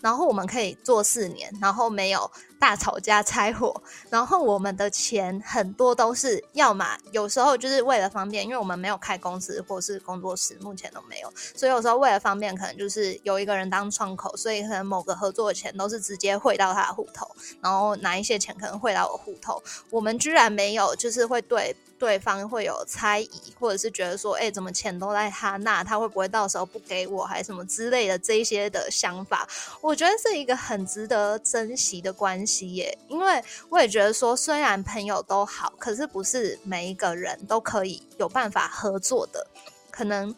然后我们可以做四年，然后没有大吵架拆伙，然后我们的钱很多都是要么有时候就是为了方便，因为我们没有开公司或是工作室，目前都没有，所以有时候为了方便，可能就是有一个人当窗口，所以可能某个合作的钱都是直接汇到他的户头，然后拿一些钱可能汇到我户头。我们居然没有，就是会对。对方会有猜疑，或者是觉得说，哎，怎么钱都在他那，他会不会到时候不给我，还是什么之类的这一些的想法，我觉得是一个很值得珍惜的关系耶。因为我也觉得说，虽然朋友都好，可是不是每一个人都可以有办法合作的，可能。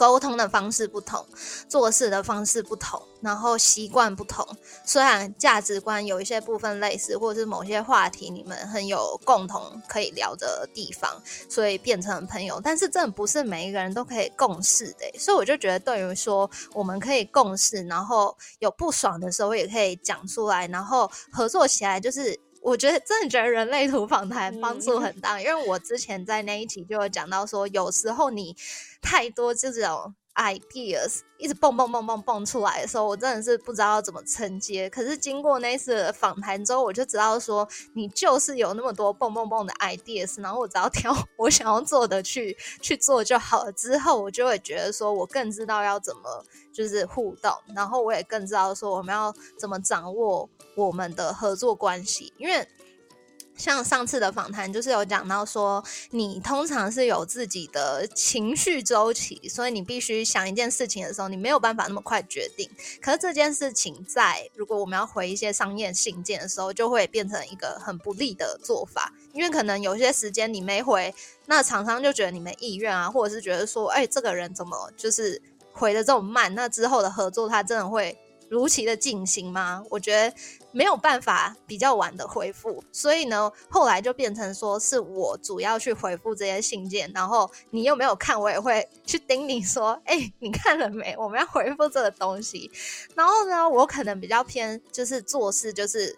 沟通的方式不同，做事的方式不同，然后习惯不同。虽然价值观有一些部分类似，或者是某些话题你们很有共同可以聊的地方，所以变成朋友。但是真的不是每一个人都可以共事的，所以我就觉得，对于说我们可以共事，然后有不爽的时候也可以讲出来，然后合作起来就是。我觉得真的觉得人类图访谈帮助很大，因为我之前在那一集就有讲到说，有时候你太多这种 ideas 一直蹦蹦蹦蹦蹦出来的时候，我真的是不知道要怎么承接。可是经过那次访谈之后，我就知道说，你就是有那么多蹦蹦蹦的 ideas，然后我只要挑我想要做的去 去做就好了。之后我就会觉得说，我更知道要怎么就是互动，然后我也更知道说我们要怎么掌握。我们的合作关系，因为像上次的访谈，就是有讲到说，你通常是有自己的情绪周期，所以你必须想一件事情的时候，你没有办法那么快决定。可是这件事情在如果我们要回一些商业信件的时候，就会变成一个很不利的做法，因为可能有些时间你没回，那厂商就觉得你没意愿啊，或者是觉得说，哎，这个人怎么就是回的这么慢？那之后的合作，他真的会如期的进行吗？我觉得。没有办法比较晚的回复，所以呢，后来就变成说是我主要去回复这些信件，然后你又没有看，我也会去盯你说，哎，你看了没？我们要回复这个东西。然后呢，我可能比较偏就是做事就是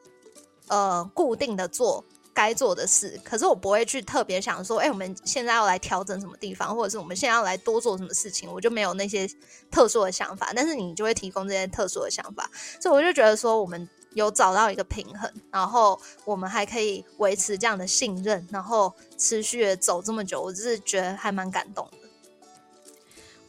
呃固定的做。该做的事，可是我不会去特别想说，哎，我们现在要来调整什么地方，或者是我们现在要来多做什么事情，我就没有那些特殊的想法。但是你就会提供这些特殊的想法，所以我就觉得说，我们有找到一个平衡，然后我们还可以维持这样的信任，然后持续的走这么久，我就是觉得还蛮感动。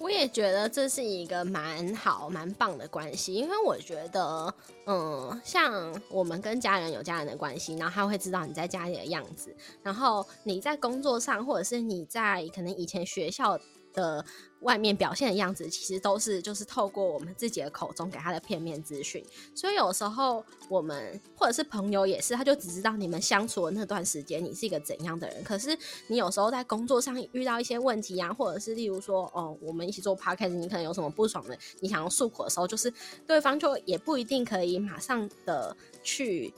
我也觉得这是一个蛮好、蛮棒的关系，因为我觉得，嗯，像我们跟家人有家人的关系，然后他会知道你在家里的样子，然后你在工作上，或者是你在可能以前学校。的外面表现的样子，其实都是就是透过我们自己的口中给他的片面资讯，所以有时候我们或者是朋友也是，他就只知道你们相处的那段时间你是一个怎样的人，可是你有时候在工作上遇到一些问题啊，或者是例如说哦，我们一起做 podcast，你可能有什么不爽的，你想要诉苦的时候，就是对方就也不一定可以马上的去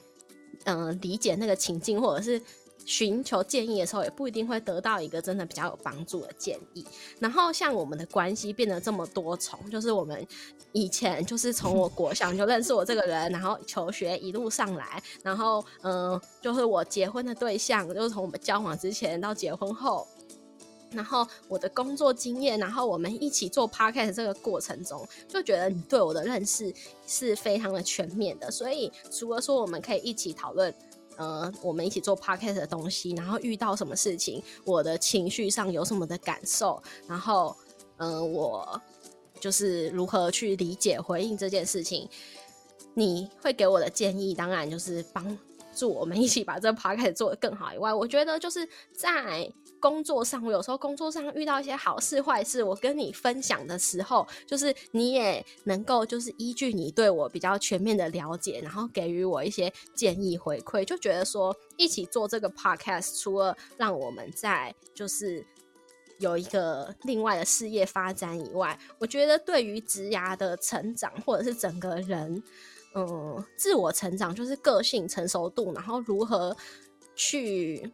嗯理解那个情境，或者是。寻求建议的时候，也不一定会得到一个真的比较有帮助的建议。然后，像我们的关系变得这么多重，就是我们以前就是从我国小就认识我这个人，然后求学一路上来，然后嗯，就是我结婚的对象，就是从我们交往之前到结婚后，然后我的工作经验，然后我们一起做 podcast 这个过程中，就觉得你对我的认识是非常的全面的。所以，除了说我们可以一起讨论。呃，我们一起做 podcast 的东西，然后遇到什么事情，我的情绪上有什么的感受，然后，嗯，我就是如何去理解回应这件事情，你会给我的建议，当然就是帮助我们一起把这 podcast 做得更好以外，我觉得就是在。工作上，我有时候工作上遇到一些好事坏事，我跟你分享的时候，就是你也能够就是依据你对我比较全面的了解，然后给予我一些建议回馈，就觉得说一起做这个 podcast，除了让我们在就是有一个另外的事业发展以外，我觉得对于职涯的成长，或者是整个人嗯自我成长，就是个性成熟度，然后如何去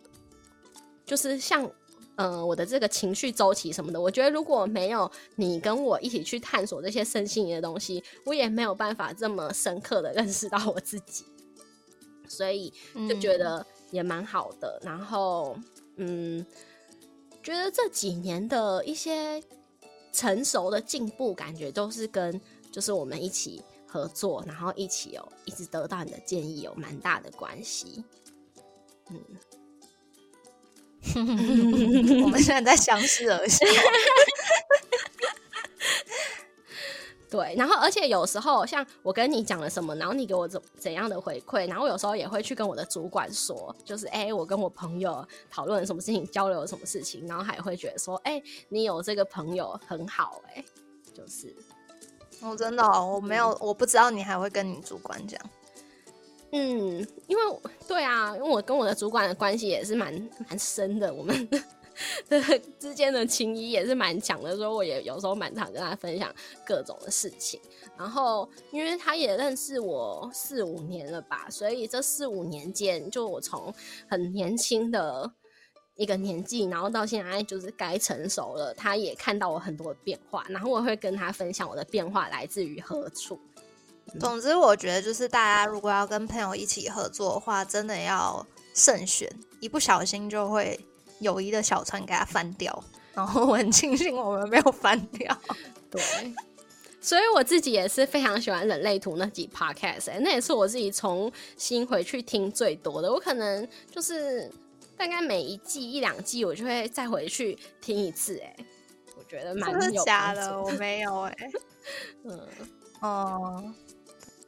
就是像。嗯，我的这个情绪周期什么的，我觉得如果没有你跟我一起去探索这些身心灵的东西，我也没有办法这么深刻的认识到我自己，所以就觉得也蛮好的。然后，嗯，觉得这几年的一些成熟的进步，感觉都是跟就是我们一起合作，然后一起有一直得到你的建议，有蛮大的关系。嗯。我们现在在相视而笑。对，然后而且有时候像我跟你讲了什么，然后你给我怎怎样的回馈，然后有时候也会去跟我的主管说，就是哎，我跟我朋友讨论什么事情，交流什么事情，然后还会觉得说，哎，你有这个朋友很好，哎，就是，我真的我没有，我不知道你还会跟你主管讲。嗯，因为对啊，因为我跟我的主管的关系也是蛮蛮深的，我们的 之间的情谊也是蛮强的，所以我也有时候蛮常跟他分享各种的事情。然后，因为他也认识我四五年了吧，所以这四五年间，就我从很年轻的一个年纪，然后到现在就是该成熟了，他也看到我很多的变化，然后我会跟他分享我的变化来自于何处。总之，我觉得就是大家如果要跟朋友一起合作的话，真的要慎选，一不小心就会友谊的小船给它翻掉。然后我很庆幸我们没有翻掉。对，所以我自己也是非常喜欢人类图那几 podcast，那也是我自己重新回去听最多的。我可能就是大概每一季一两季，我就会再回去听一次。哎，我觉得蛮有假的，我没有哎。嗯哦。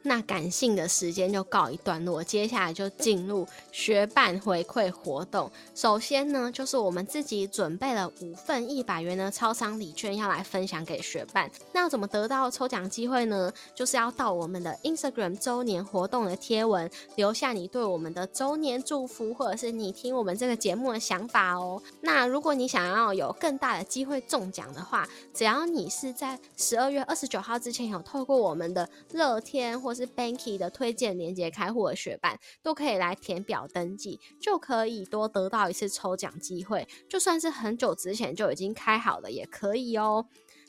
那感性的时间就告一段落，接下来就进入学伴回馈活动。首先呢，就是我们自己准备了五份一百元的超商礼券要来分享给学伴。那怎么得到抽奖机会呢？就是要到我们的 Instagram 周年活动的贴文，留下你对我们的周年祝福，或者是你听我们这个节目的想法哦。那如果你想要有更大的机会中奖的话，只要你是在十二月二十九号之前有透过我们的乐天或是 Banky 的推荐连接开户的学伴都可以来填表登记，就可以多得到一次抽奖机会。就算是很久之前就已经开好了，也可以哦。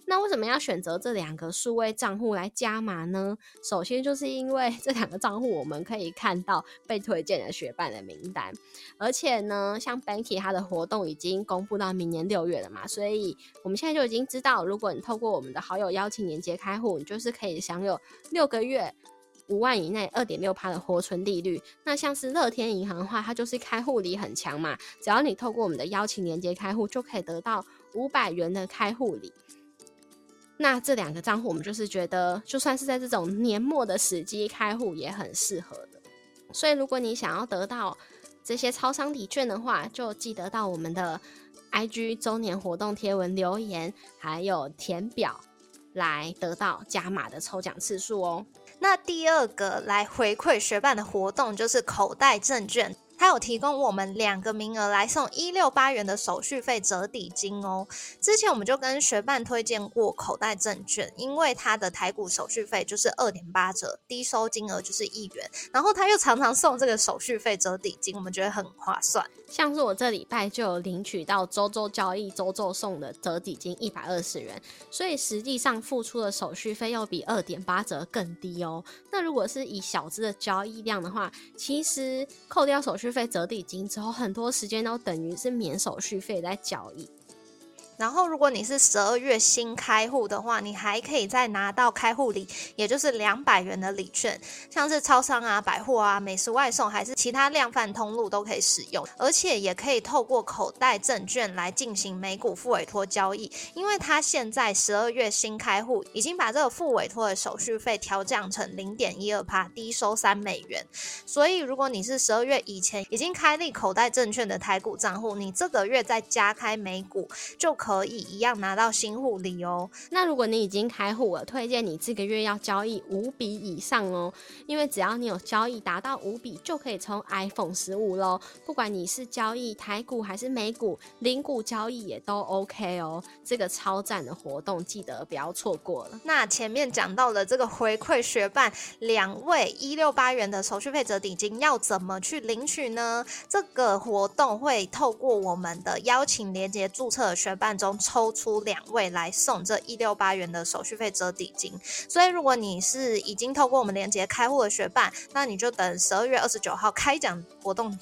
那为什么要选择这两个数位账户来加码呢？首先就是因为这两个账户我们可以看到被推荐的学伴的名单，而且呢，像 Banky 它的活动已经公布到明年六月了嘛，所以我们现在就已经知道，如果你透过我们的好友邀请连接开户，你就是可以享有六个月。五万以内二点六趴的活存利率，那像是乐天银行的话，它就是开户礼很强嘛，只要你透过我们的邀请连接开户，就可以得到五百元的开户礼。那这两个账户，我们就是觉得，就算是在这种年末的时机开户，也很适合的。所以，如果你想要得到这些超商礼券的话，就记得到我们的 IG 周年活动贴文留言，还有填表来得到加码的抽奖次数哦。那第二个来回馈学伴的活动就是口袋证券。它有提供我们两个名额来送一六八元的手续费折抵金哦。之前我们就跟学伴推荐过口袋证券，因为它的台股手续费就是二点八折，低收金额就是一元，然后他又常常送这个手续费折抵金，我们觉得很划算。像是我这礼拜就有领取到周周交易周周送的折抵金一百二十元，所以实际上付出的手续费要比二点八折更低哦。那如果是以小资的交易量的话，其实扣掉手续。续费折抵金之后，很多时间都等于是免手续费在交易。然后，如果你是十二月新开户的话，你还可以再拿到开户礼，也就是两百元的礼券，像是超商啊、百货啊、美食外送，还是其他量贩通路都可以使用，而且也可以透过口袋证券来进行美股付委托交易。因为它现在十二月新开户，已经把这个付委托的手续费调降成零点一二帕，低收三美元。所以，如果你是十二月以前已经开立口袋证券的台股账户，你这个月再加开美股就。可以一样拿到新户礼哦。那如果你已经开户了，推荐你这个月要交易五笔以上哦，因为只要你有交易达到五笔，就可以抽 iPhone 十五喽。不管你是交易台股还是美股，零股交易也都 OK 哦。这个超赞的活动，记得不要错过了。那前面讲到了这个回馈学伴两位一六八元的手续费折抵金要怎么去领取呢？这个活动会透过我们的邀请连接注册的学中抽出两位来送这一六八元的手续费折抵金。所以如果你是已经透过我们连接开户的学伴，那你就等十二月二十九号开奖活动。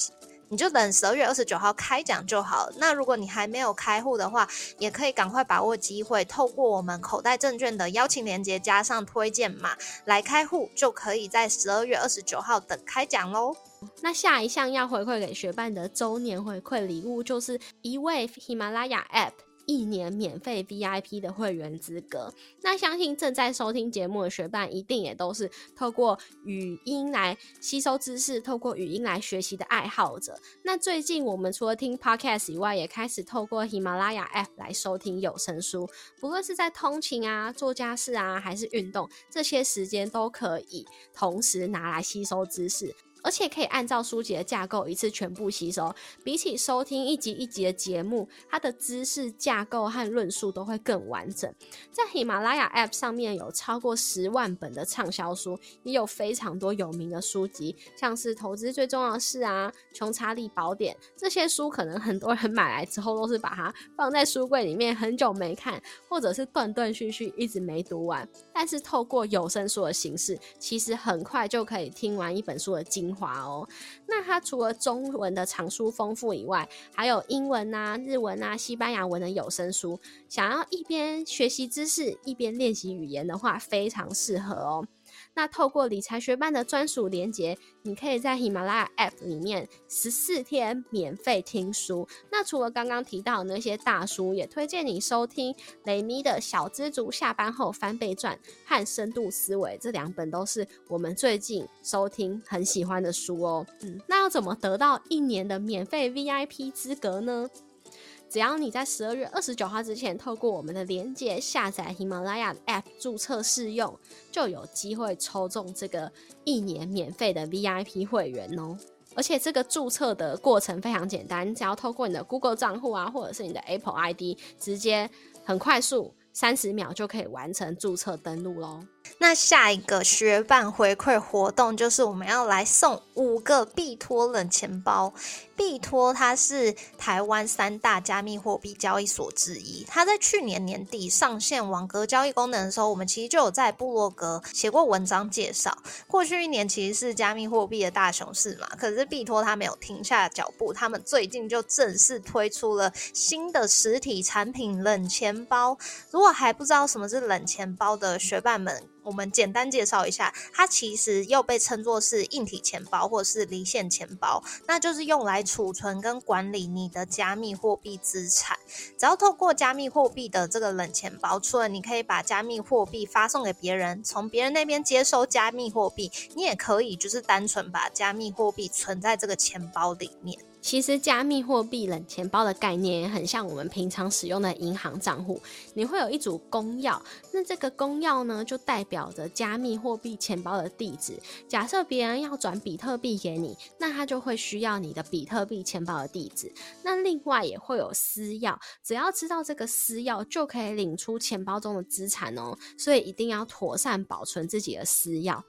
你就等十二月二十九号开奖就好。那如果你还没有开户的话，也可以赶快把握机会，透过我们口袋证券的邀请链接加上推荐码来开户，就可以在十二月二十九号等开奖喽。那下一项要回馈给学伴的周年回馈礼物，就是一位喜马拉雅 App。一年免费 VIP 的会员资格，那相信正在收听节目的学伴一定也都是透过语音来吸收知识、透过语音来学习的爱好者。那最近我们除了听 Podcast 以外，也开始透过喜马拉雅 App 来收听有声书，不论是在通勤啊、做家事啊，还是运动，这些时间都可以同时拿来吸收知识。而且可以按照书籍的架构一次全部吸收，比起收听一集一集的节目，它的知识架构和论述都会更完整。在喜马拉雅 App 上面有超过十万本的畅销书，也有非常多有名的书籍，像是《投资最重要的事》啊，《穷查理宝典》这些书，可能很多人买来之后都是把它放在书柜里面很久没看，或者是断断续续一直没读完。但是透过有声书的形式，其实很快就可以听完一本书的精。华哦，那它除了中文的藏书丰富以外，还有英文啊、日文啊、西班牙文的有声书。想要一边学习知识一边练习语言的话，非常适合哦。那透过理财学班的专属连接，你可以在喜马拉雅 App 里面十四天免费听书。那除了刚刚提到那些大书，也推荐你收听雷米的《小知足下班后翻倍赚》和《深度思维》这两本，都是我们最近收听很喜欢的书哦。嗯，那要怎么得到一年的免费 VIP 资格呢？只要你在十二月二十九号之前，透过我们的连接下载喜马拉雅 App 注册试用，就有机会抽中这个一年免费的 VIP 会员哦。而且这个注册的过程非常简单，只要透过你的 Google 账户啊，或者是你的 Apple ID，直接很快速，三十秒就可以完成注册登录喽。那下一个学伴回馈活动就是我们要来送五个币托冷钱包。币托它是台湾三大加密货币交易所之一，它在去年年底上线网格交易功能的时候，我们其实就有在部落格写过文章介绍。过去一年其实是加密货币的大熊市嘛，可是币托它没有停下脚步，他们最近就正式推出了新的实体产品冷钱包。如果还不知道什么是冷钱包的学伴们，我们简单介绍一下，它其实又被称作是硬体钱包或是离线钱包，那就是用来储存跟管理你的加密货币资产。只要透过加密货币的这个冷钱包，除了你可以把加密货币发送给别人，从别人那边接收加密货币，你也可以就是单纯把加密货币存在这个钱包里面。其实加密货币冷钱包的概念也很像我们平常使用的银行账户，你会有一组公钥，那这个公钥呢就代表着加密货币钱包的地址。假设别人要转比特币给你，那他就会需要你的比特币钱包的地址。那另外也会有私钥，只要知道这个私钥，就可以领出钱包中的资产哦。所以一定要妥善保存自己的私钥。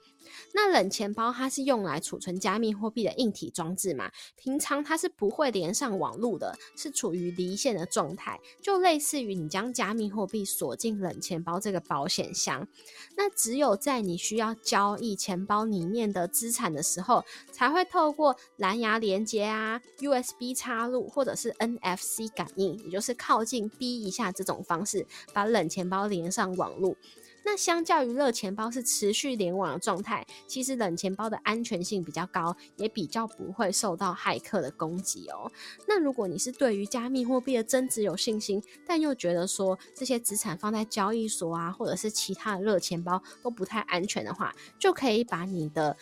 那冷钱包它是用来储存加密货币的硬体装置嘛？平常它是不会连上网络的，是处于离线的状态，就类似于你将加密货币锁进冷钱包这个保险箱。那只有在你需要交易钱包里面的资产的时候，才会透过蓝牙连接啊、USB 插入或者是 NFC 感应，也就是靠近 B 一下这种方式，把冷钱包连上网络。那相较于热钱包是持续联网的状态，其实冷钱包的安全性比较高，也比较不会受到骇客的攻击哦。那如果你是对于加密货币的增值有信心，但又觉得说这些资产放在交易所啊，或者是其他的热钱包都不太安全的话，就可以把你的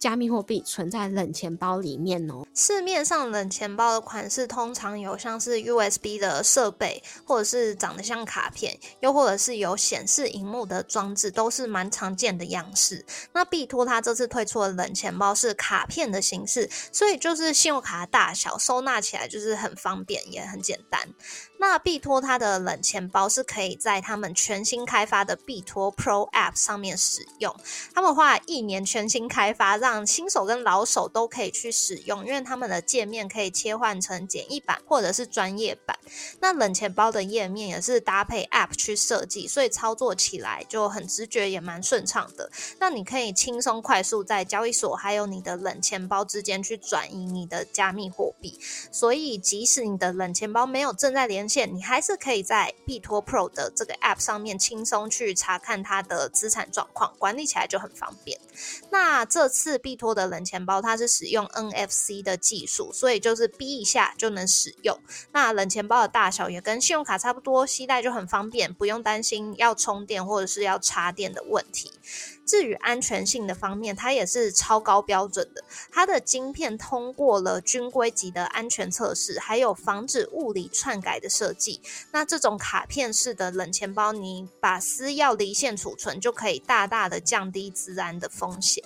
加密货币存在冷钱包里面哦。市面上冷钱包的款式通常有像是 USB 的设备，或者是长得像卡片，又或者是有显示荧幕的装置，都是蛮常见的样式。那币托它这次推出的冷钱包是卡片的形式，所以就是信用卡大小，收纳起来就是很方便，也很简单。那币托它的冷钱包是可以在他们全新开发的币托 Pro App 上面使用。他们花一年全新开发，让新手跟老手都可以去使用，因为他们的界面可以切换成简易版或者是专业版。那冷钱包的页面也是搭配 App 去设计，所以操作起来就很直觉，也蛮顺畅的。那你可以轻松快速在交易所还有你的冷钱包之间去转移你的加密货币。所以即使你的冷钱包没有正在连线，你还是可以在币托 Pro 的这个 App 上面轻松去查看它的资产状况，管理起来就很方便。那这次币托的冷钱包它是使用 NFC 的技术，所以就是逼一下就能使用。那冷钱包的大小也跟信用卡差不多，携带就很方便，不用担心要充电或者是要插电的问题。至于安全性的方面，它也是超高标准的。它的晶片通过了军规级的安全测试，还有防止物理篡改的设计。那这种卡片式的冷钱包，你把私钥离线储存，就可以大大的降低自安的风险。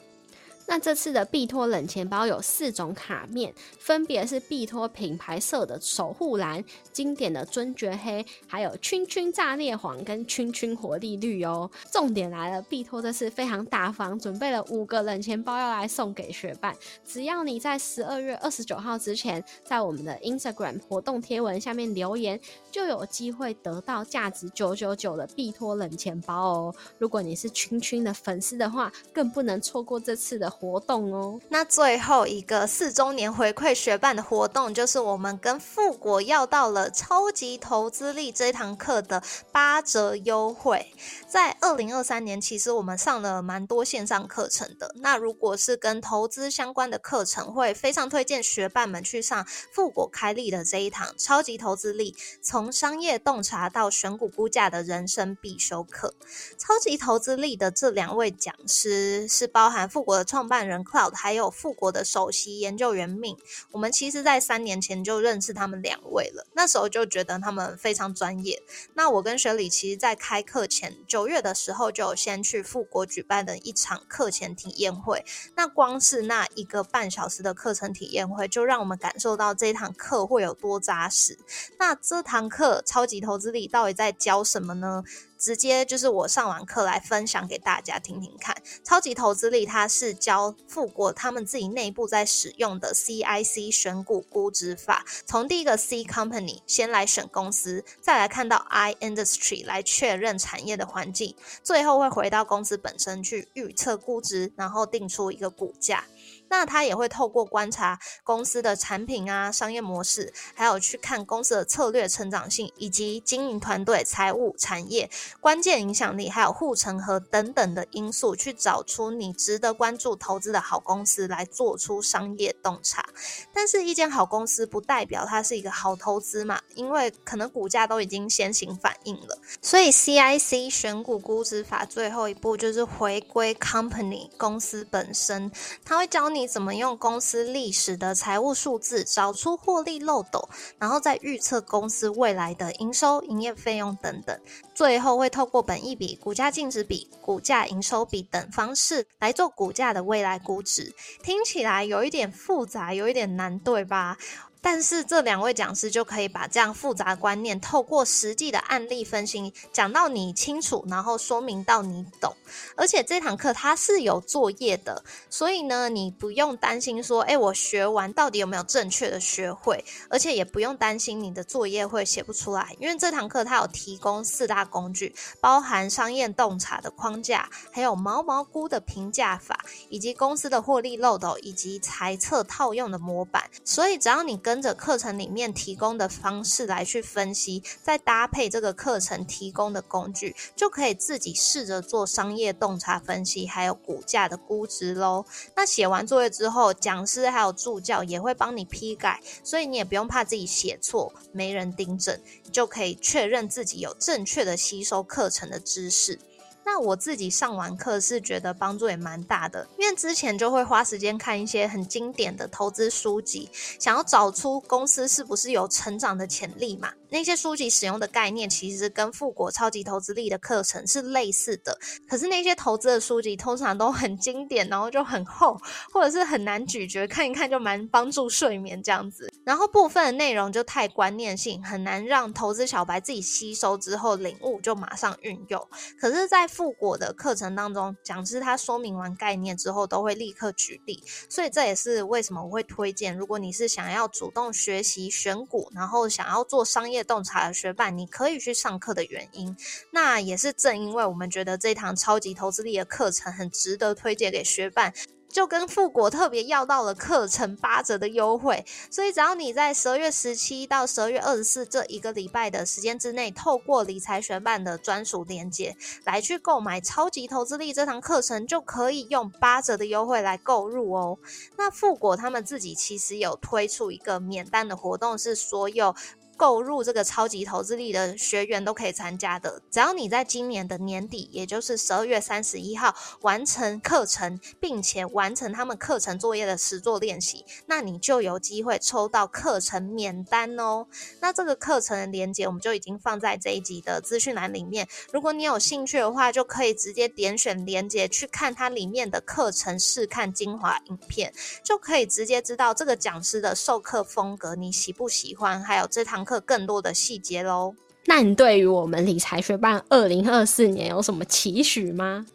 那这次的币托冷钱包有四种卡面，分别是币托品牌色的守护蓝、经典的尊爵黑，还有圈圈炸裂黄跟圈圈活力绿哦。重点来了，币托这次非常大方，准备了五个冷钱包要来送给学伴。只要你在十二月二十九号之前，在我们的 Instagram 活动贴文下面留言，就有机会得到价值九九九的币托冷钱包哦。如果你是圈圈的粉丝的话，更不能错过这次的。活动哦，那最后一个四周年回馈学伴的活动，就是我们跟富国要到了超级投资力这一堂课的八折优惠。在二零二三年，其实我们上了蛮多线上课程的。那如果是跟投资相关的课程，会非常推荐学伴们去上富国开立的这一堂超级投资力，从商业洞察到选股估价的人生必修课。超级投资力的这两位讲师是包含富国的创。创办人 Cloud 还有富国的首席研究员命，我们其实在三年前就认识他们两位了，那时候就觉得他们非常专业。那我跟雪里其实，在开课前九月的时候，就先去富国举办的一场课前体验会。那光是那一个半小时的课程体验会，就让我们感受到这堂课会有多扎实。那这堂课超级投资力到底在教什么呢？直接就是我上完课来分享给大家听听看。超级投资力它是教富国他们自己内部在使用的 CIC 选股估值法，从第一个 C company 先来选公司，再来看到 I industry 来确认产业的环境，最后会回到公司本身去预测估值，然后定出一个股价。那他也会透过观察公司的产品啊、商业模式，还有去看公司的策略成长性，以及经营团队、财务、产业关键影响力，还有护城河等等的因素，去找出你值得关注投资的好公司，来做出商业洞察。但是，一间好公司不代表它是一个好投资嘛？因为可能股价都已经先行反应了。所以，CIC 选股估值法最后一步就是回归 company 公司本身，它会教。你怎么用公司历史的财务数字找出获利漏斗，然后再预测公司未来的营收、营业费用等等，最后会透过本益比、股价净值比、股价营收比等方式来做股价的未来估值。听起来有一点复杂，有一点难，对吧？但是这两位讲师就可以把这样复杂观念，透过实际的案例分析，讲到你清楚，然后说明到你懂。而且这堂课它是有作业的，所以呢，你不用担心说，哎，我学完到底有没有正确的学会？而且也不用担心你的作业会写不出来，因为这堂课它有提供四大工具，包含商业洞察的框架，还有毛毛菇的评价法，以及公司的获利漏斗，以及财测套用的模板。所以只要你跟跟着课程里面提供的方式来去分析，再搭配这个课程提供的工具，就可以自己试着做商业洞察分析，还有股价的估值喽。那写完作业之后，讲师还有助教也会帮你批改，所以你也不用怕自己写错，没人订正，就可以确认自己有正确的吸收课程的知识。那我自己上完课是觉得帮助也蛮大的，因为之前就会花时间看一些很经典的投资书籍，想要找出公司是不是有成长的潜力嘛。那些书籍使用的概念其实跟富国超级投资力的课程是类似的，可是那些投资的书籍通常都很经典，然后就很厚，或者是很难咀嚼，看一看就蛮帮助睡眠这样子。然后部分的内容就太观念性，很难让投资小白自己吸收之后领悟就马上运用。可是，在富国的课程当中，讲师他说明完概念之后，都会立刻举例，所以这也是为什么我会推荐，如果你是想要主动学习选股，然后想要做商业洞察的学伴，你可以去上课的原因。那也是正因为我们觉得这堂超级投资力的课程很值得推荐给学伴。就跟富国特别要到了课程八折的优惠，所以只要你在十二月十七到十二月二十四这一个礼拜的时间之内，透过理财学办的专属链接来去购买超级投资力这堂课程，就可以用八折的优惠来购入哦。那富国他们自己其实有推出一个免单的活动，是所有。购入这个超级投资力的学员都可以参加的，只要你在今年的年底，也就是十二月三十一号完成课程，并且完成他们课程作业的实作练习，那你就有机会抽到课程免单哦。那这个课程的链接我们就已经放在这一集的资讯栏里面，如果你有兴趣的话，就可以直接点选链接去看它里面的课程试看精华影片，就可以直接知道这个讲师的授课风格你喜不喜欢，还有这堂。课更多的细节喽。那你对于我们理财学办二零二四年有什么期许吗？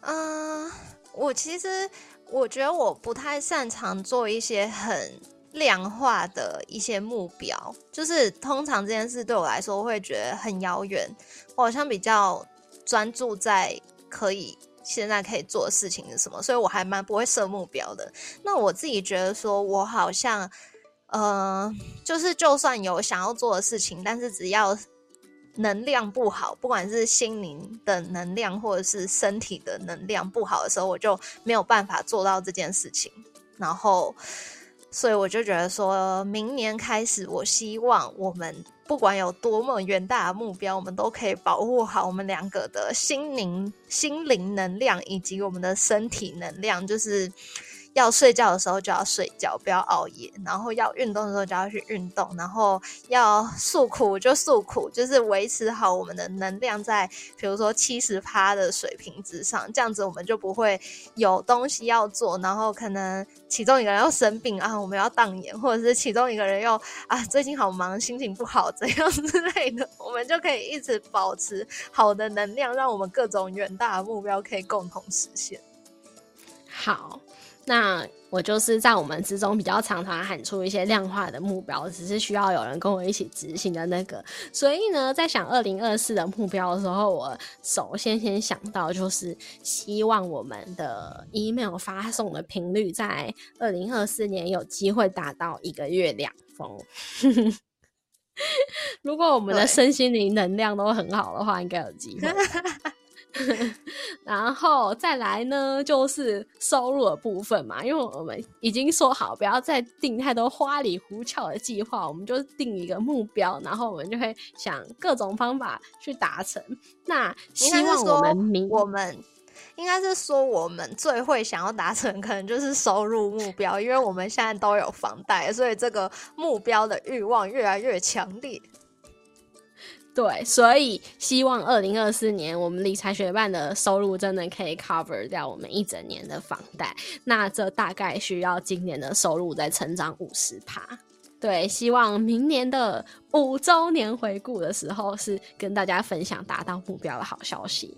嗯，我其实我觉得我不太擅长做一些很量化的一些目标，就是通常这件事对我来说会觉得很遥远。我好像比较专注在可以现在可以做的事情是什么，所以我还蛮不会设目标的。那我自己觉得说，我好像。呃，就是就算有想要做的事情，但是只要能量不好，不管是心灵的能量或者是身体的能量不好的时候，我就没有办法做到这件事情。然后，所以我就觉得说，明年开始，我希望我们不管有多么远大的目标，我们都可以保护好我们两个的心灵、心灵能量以及我们的身体能量，就是。要睡觉的时候就要睡觉，不要熬夜；然后要运动的时候就要去运动；然后要诉苦就诉苦，就是维持好我们的能量在，比如说七十趴的水平之上，这样子我们就不会有东西要做，然后可能其中一个人要生病啊，我们要当眼，或者是其中一个人又啊最近好忙，心情不好怎样 之类的，我们就可以一直保持好的能量，让我们各种远大的目标可以共同实现。好。那我就是在我们之中比较常常喊出一些量化的目标，只是需要有人跟我一起执行的那个。所以呢，在想二零二四的目标的时候，我首先先想到就是希望我们的 email 发送的频率在二零二四年有机会达到一个月两封。如果我们的身心灵能量都很好的话，应该有机会。然后再来呢，就是收入的部分嘛，因为我们已经说好不要再定太多花里胡俏的计划，我们就定一个目标，然后我们就会想各种方法去达成。那希望我们明我们应该是说我们最会想要达成，可能就是收入目标，因为我们现在都有房贷，所以这个目标的欲望越来越强烈。对，所以希望二零二四年我们理财学办的收入真的可以 cover 掉我们一整年的房贷。那这大概需要今年的收入再成长五十趴。对，希望明年的五周年回顾的时候是跟大家分享达到目标的好消息。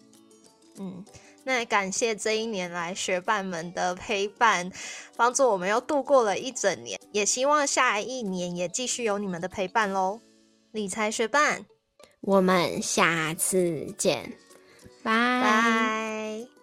嗯，那也感谢这一年来学伴们的陪伴，帮助我们又度过了一整年。也希望下一年也继续有你们的陪伴喽。理财学伴。我们下次见拜。拜。